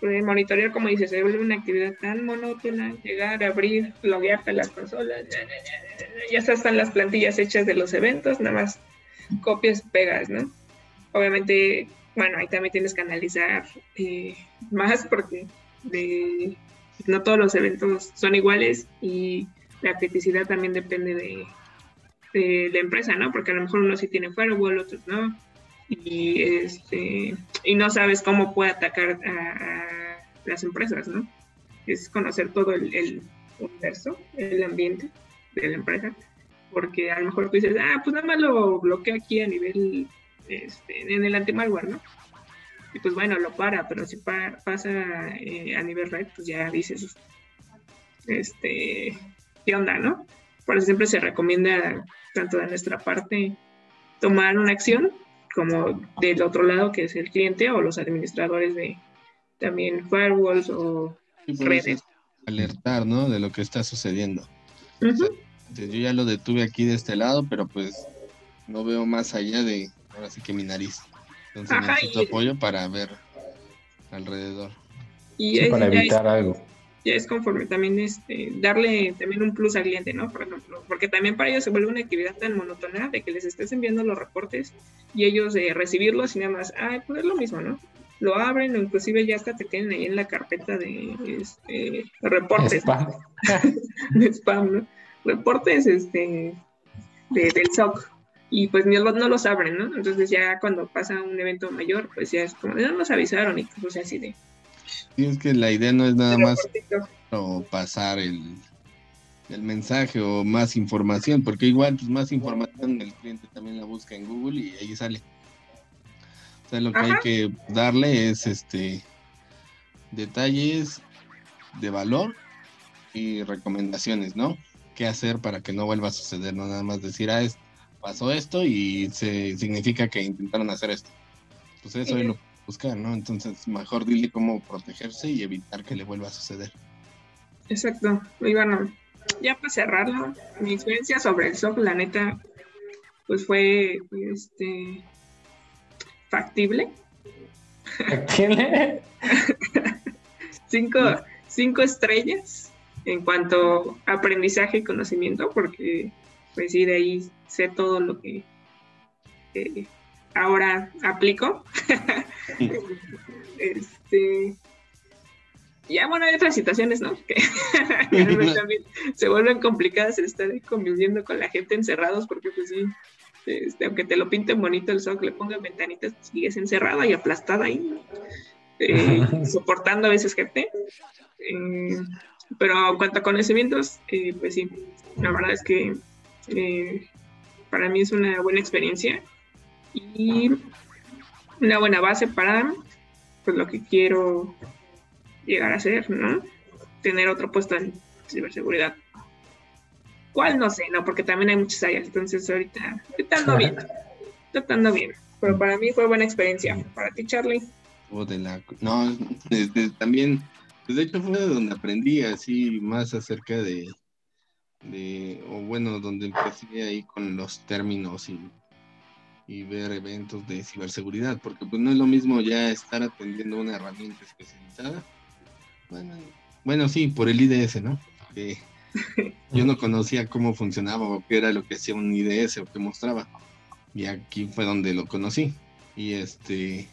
[SPEAKER 2] pues, monitorear, como dices, se vuelve una actividad tan monótona, llegar, abrir, loguearte a las consolas, ya, ya, ya, ya están las plantillas hechas de los eventos, nada más copias, pegas, ¿no? Obviamente, bueno, ahí también tienes que analizar eh, más porque de, no todos los eventos son iguales y la criticidad también depende de, la empresa, ¿no? Porque a lo mejor uno sí tiene firewall, otros no. Y, este, y no sabes cómo puede atacar a, a las empresas, ¿no? Es conocer todo el, el, universo, el ambiente de la empresa, porque a lo mejor tú dices, ah, pues nada más lo bloqueo aquí a nivel, este, en el anti-malware, ¿no? Y pues bueno, lo para, pero si pa pasa eh, a nivel red, pues ya dices, este, ¿qué onda, no? Por eso siempre se recomienda, tanto de nuestra parte, tomar una acción, como del otro lado, que es el cliente o los administradores de también firewalls o
[SPEAKER 3] Sí, por
[SPEAKER 2] redes.
[SPEAKER 3] alertar, ¿no? De lo que está sucediendo. Yo ya lo detuve aquí de este lado, pero pues no veo más allá de, ahora sí que mi nariz. Entonces
[SPEAKER 2] Ajá,
[SPEAKER 3] necesito
[SPEAKER 2] y-
[SPEAKER 3] apoyo para ver alrededor.
[SPEAKER 2] Y
[SPEAKER 4] Sí,
[SPEAKER 2] es-
[SPEAKER 4] para
[SPEAKER 2] ya es-
[SPEAKER 4] evitar algo.
[SPEAKER 2] ya es conforme también este, darle también un plus al cliente, ¿no? Por ejemplo, porque también para ellos se vuelve una actividad tan monótona de que les estés enviando los reportes y ellos eh, recibirlos y nada más, ah, pues es lo mismo, ¿no? Lo abren o inclusive ya hasta te tienen ahí en la carpeta de este, reportes,
[SPEAKER 4] Spam. [laughs]
[SPEAKER 2] de spam, ¿no? Reportes este, de- del SOC. Y pues no, no los abren, ¿no? Entonces ya cuando pasa un evento mayor, pues ya es como, no nos avisaron y pues así de...
[SPEAKER 3] Y es que la idea no es nada más o pasar el, el mensaje o más información, porque igual pues más información el cliente también la busca en Google y ahí sale. O sea, lo que hay que darle es este detalles de valor y recomendaciones, ¿no? ¿Qué hacer para que no vuelva a suceder? No nada más decir, ah, es- pasó esto y se significa que intentaron hacer esto. Pues eso es lo que buscar, ¿no? Entonces, mejor dile cómo protegerse y evitar que le vuelva a suceder.
[SPEAKER 2] Exacto. Y bueno, ya para cerrarlo, mi experiencia sobre el SOC, la neta, pues fue este factible.
[SPEAKER 4] ¿Tiene? [laughs]
[SPEAKER 2] Cinco, cinco estrellas en cuanto a aprendizaje y conocimiento, porque pues sí, de ahí sé todo lo que eh, ahora aplico. [laughs] este ya bueno hay otras situaciones, ¿no? Que [laughs] también se vuelven complicadas el estar conviviendo con la gente encerrados, porque pues sí, este, aunque te lo pinten bonito el SOC, le pongan ventanitas, pues, sigues encerrada y aplastada ahí, ¿no? Eh, [laughs] soportando a veces gente. Eh, pero en cuanto a conocimientos, eh, pues sí, la verdad es que eh, para mí es una buena experiencia y una buena base para pues, lo que quiero llegar a ser, ¿no? Tener otro puesto en ciberseguridad. ¿Cuál? No sé, ¿no? Porque también hay muchas áreas, entonces ahorita, ahorita ando bien, [laughs] ahorita ando bien. Pero para mí fue buena experiencia. Para ti, Charlie.
[SPEAKER 3] O de la no desde [laughs] también pues de hecho fue de donde aprendí así más acerca de de o bueno donde empecé ahí con los términos y, y ver eventos de ciberseguridad porque pues no es lo mismo ya estar atendiendo una herramienta especializada. Bueno bueno sí por el IDS no que yo no conocía cómo funcionaba o qué era lo que hacía un IDS o qué mostraba. Y aquí fue donde lo conocí. Y este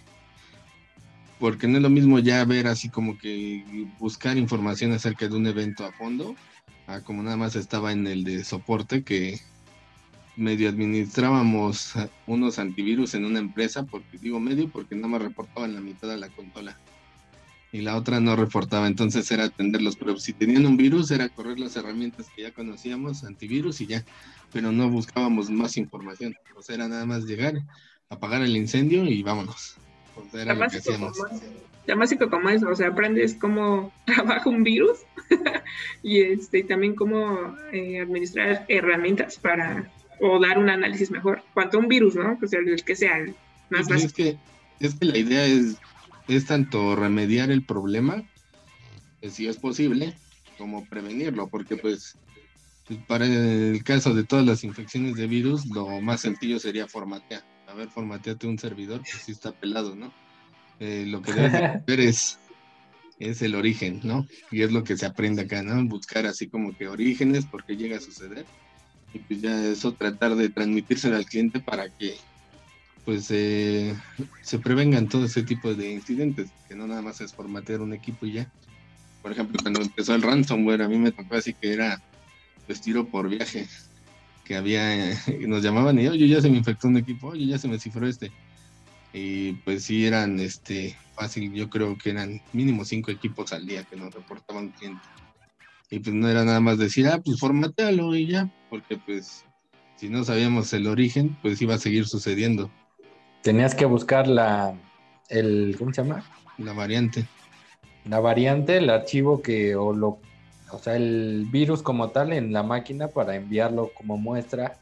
[SPEAKER 3] porque no es lo mismo ya ver así como que buscar información acerca de un evento a fondo, a como nada más estaba en el de soporte que medio administrábamos unos antivirus en una empresa, porque digo medio porque nada más reportaban la mitad de la consola y la otra no reportaba, entonces era atenderlos, pero si tenían un virus era correr las herramientas que ya conocíamos, antivirus y ya, pero no buscábamos más información, o sea, era nada más llegar, apagar el incendio y vámonos. O sea, era lo que hacíamos.
[SPEAKER 2] Tan básico como eso, o sea, aprendes cómo [laughs] trabaja un virus [laughs] y este y también cómo eh, administrar herramientas para o dar un análisis mejor. Cuanto a un virus, ¿no? Pues el, el que sea el más
[SPEAKER 3] pues, es
[SPEAKER 2] básico.
[SPEAKER 3] que es que la idea es, es tanto remediar el problema, si es posible, como prevenirlo, porque pues para el caso de todas las infecciones de virus, lo más sencillo sería formatear. A ver, formateate un servidor, pues sí está pelado, ¿no? Eh, lo que debes de [laughs] hacer es es el origen, ¿no? Y es lo que se aprende acá, ¿no? Buscar así como que orígenes, porque llega a suceder. Y pues ya eso tratar de transmitírselo al cliente para que pues eh, se prevengan todo ese tipo de incidentes, que no nada más es formatear un equipo y ya. Por ejemplo, cuando empezó el ransomware, a mí me tocó así que era pues tiro por viaje, que había, [laughs] nos llamaban y oye, ya se me infectó un equipo, oye, ya se me cifró este. Y pues sí eran este fácil, yo creo que eran mínimo cinco equipos al día que nos reportaban clientes. Y pues no era nada más decir, ah, pues formatealo y ya, porque pues si no sabíamos el origen, pues iba a seguir sucediendo.
[SPEAKER 4] Tenías que buscar la, el, ¿cómo se llama?
[SPEAKER 3] La variante.
[SPEAKER 4] La variante, el archivo que, o lo, o sea, el virus como tal en la máquina para enviarlo como muestra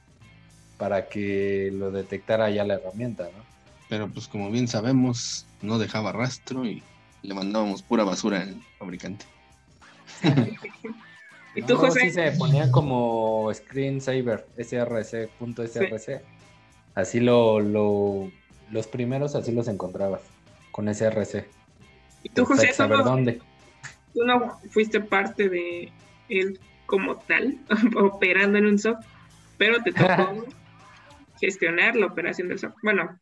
[SPEAKER 4] para que lo detectara ya la herramienta, ¿no?
[SPEAKER 3] Pero pues como bien sabemos, no dejaba rastro y le mandábamos pura basura al fabricante. [laughs]
[SPEAKER 2] ¿Y tú,
[SPEAKER 4] No,
[SPEAKER 2] José?
[SPEAKER 4] sí se ponía como screensaver, src, punto src. Así lo, lo, los primeros así los encontrabas, con src.
[SPEAKER 2] ¿Y tú, José,
[SPEAKER 4] saber
[SPEAKER 2] tú no,
[SPEAKER 4] dónde.
[SPEAKER 2] tú no fuiste parte de él como tal, [laughs] operando en un SOC, pero te tocó [laughs] gestionar la operación del SOC. Bueno,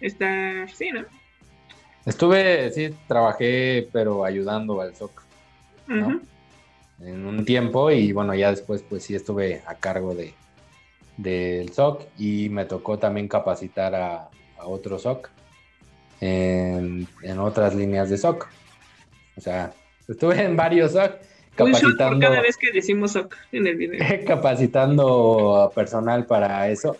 [SPEAKER 2] está, sí, ¿no?
[SPEAKER 4] Estuve, sí, trabajé, pero ayudando al SOC ¿no? En un tiempo y bueno, ya después pues sí estuve a cargo de del SOC y me tocó también capacitar a, a otro SOC en, en otras líneas de SOC. O sea, estuve en varios SOC
[SPEAKER 2] Un shot por
[SPEAKER 4] capacitando,
[SPEAKER 2] cada vez que decimos SOC en el video. [laughs]
[SPEAKER 4] capacitando a personal para eso.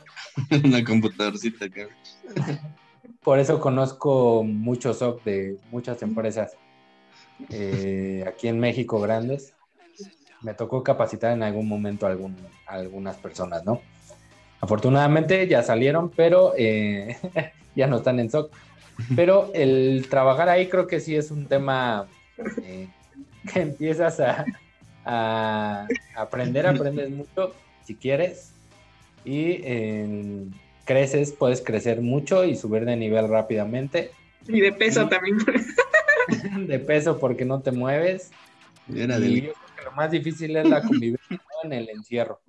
[SPEAKER 4] [laughs]
[SPEAKER 3] Una computadorcita acá. [laughs]
[SPEAKER 4] Por eso conozco muchos SOC de muchas empresas eh, aquí en México grandes. Me tocó capacitar en algún momento a, algunas personas, ¿no? Afortunadamente ya salieron, pero eh, [laughs] ya no están en SOC. Pero el trabajar ahí creo que sí es un tema eh, que empiezas a, a aprender, aprendes mucho si quieres y creces, puedes crecer mucho y subir de nivel rápidamente,
[SPEAKER 2] Y de peso también. [laughs]
[SPEAKER 4] de peso porque no te mueves.
[SPEAKER 3] Era
[SPEAKER 4] y
[SPEAKER 3] del
[SPEAKER 4] yo creo que lo más difícil es la convivencia en el encierro.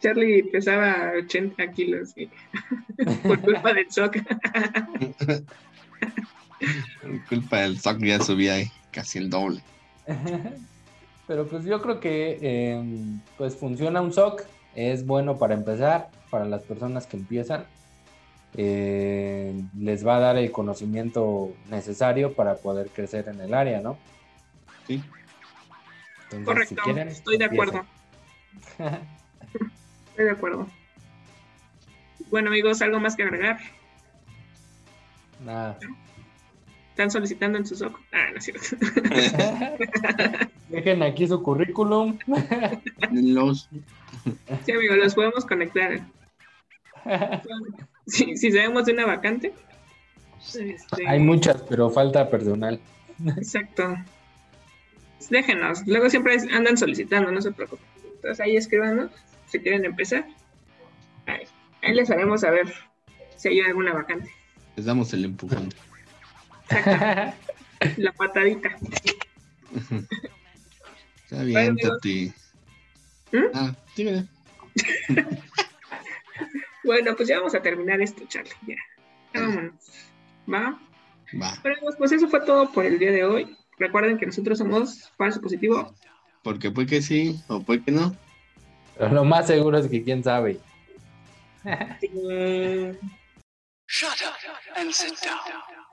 [SPEAKER 2] Charlie pesaba 80 kilos [laughs] por culpa del SOC.
[SPEAKER 3] culpa del SOC ya subía ahí casi el doble.
[SPEAKER 4] Pero pues yo creo que eh, pues funciona un SOC, es bueno para empezar, para las personas que empiezan. Eh, les va a dar el conocimiento necesario para poder crecer en el área, ¿no?
[SPEAKER 3] Sí.
[SPEAKER 4] Entonces,
[SPEAKER 2] Correcto,
[SPEAKER 4] si quieren,
[SPEAKER 2] estoy de acuerdo. [laughs] Estoy de acuerdo. Bueno, amigos, ¿algo más que agregar?
[SPEAKER 4] Nada.
[SPEAKER 2] ¿Están solicitando en su SOC? Ah, no es cierto. [laughs]
[SPEAKER 4] Dejen aquí su currículum. [laughs]
[SPEAKER 3] Los
[SPEAKER 2] Sí, amigos, los podemos conectar. [laughs] Si, si sabemos de una vacante. este,
[SPEAKER 4] Hay muchas, pero falta personal.
[SPEAKER 2] Exacto. Déjenos. Luego siempre andan solicitando, no se preocupen. Entonces ahí escríbanos si quieren empezar. Ahí, ahí les haremos saber si hay alguna vacante.
[SPEAKER 3] les damos el empujón.
[SPEAKER 2] La patadita.
[SPEAKER 3] Está bien, Tati.
[SPEAKER 2] ¿Mm?
[SPEAKER 3] Ah, dígame. [laughs]
[SPEAKER 2] Bueno, pues ya vamos a terminar esto, Charlie. Ya. Vámonos. ¿Va?
[SPEAKER 3] Va.
[SPEAKER 2] Bueno, amigos, pues eso fue todo por el día de hoy. Recuerden que nosotros somos falso positivo.
[SPEAKER 3] Porque puede que sí o puede que no.
[SPEAKER 4] Pero lo más seguro es que quién sabe. [laughs]
[SPEAKER 1] Shut up and sit down.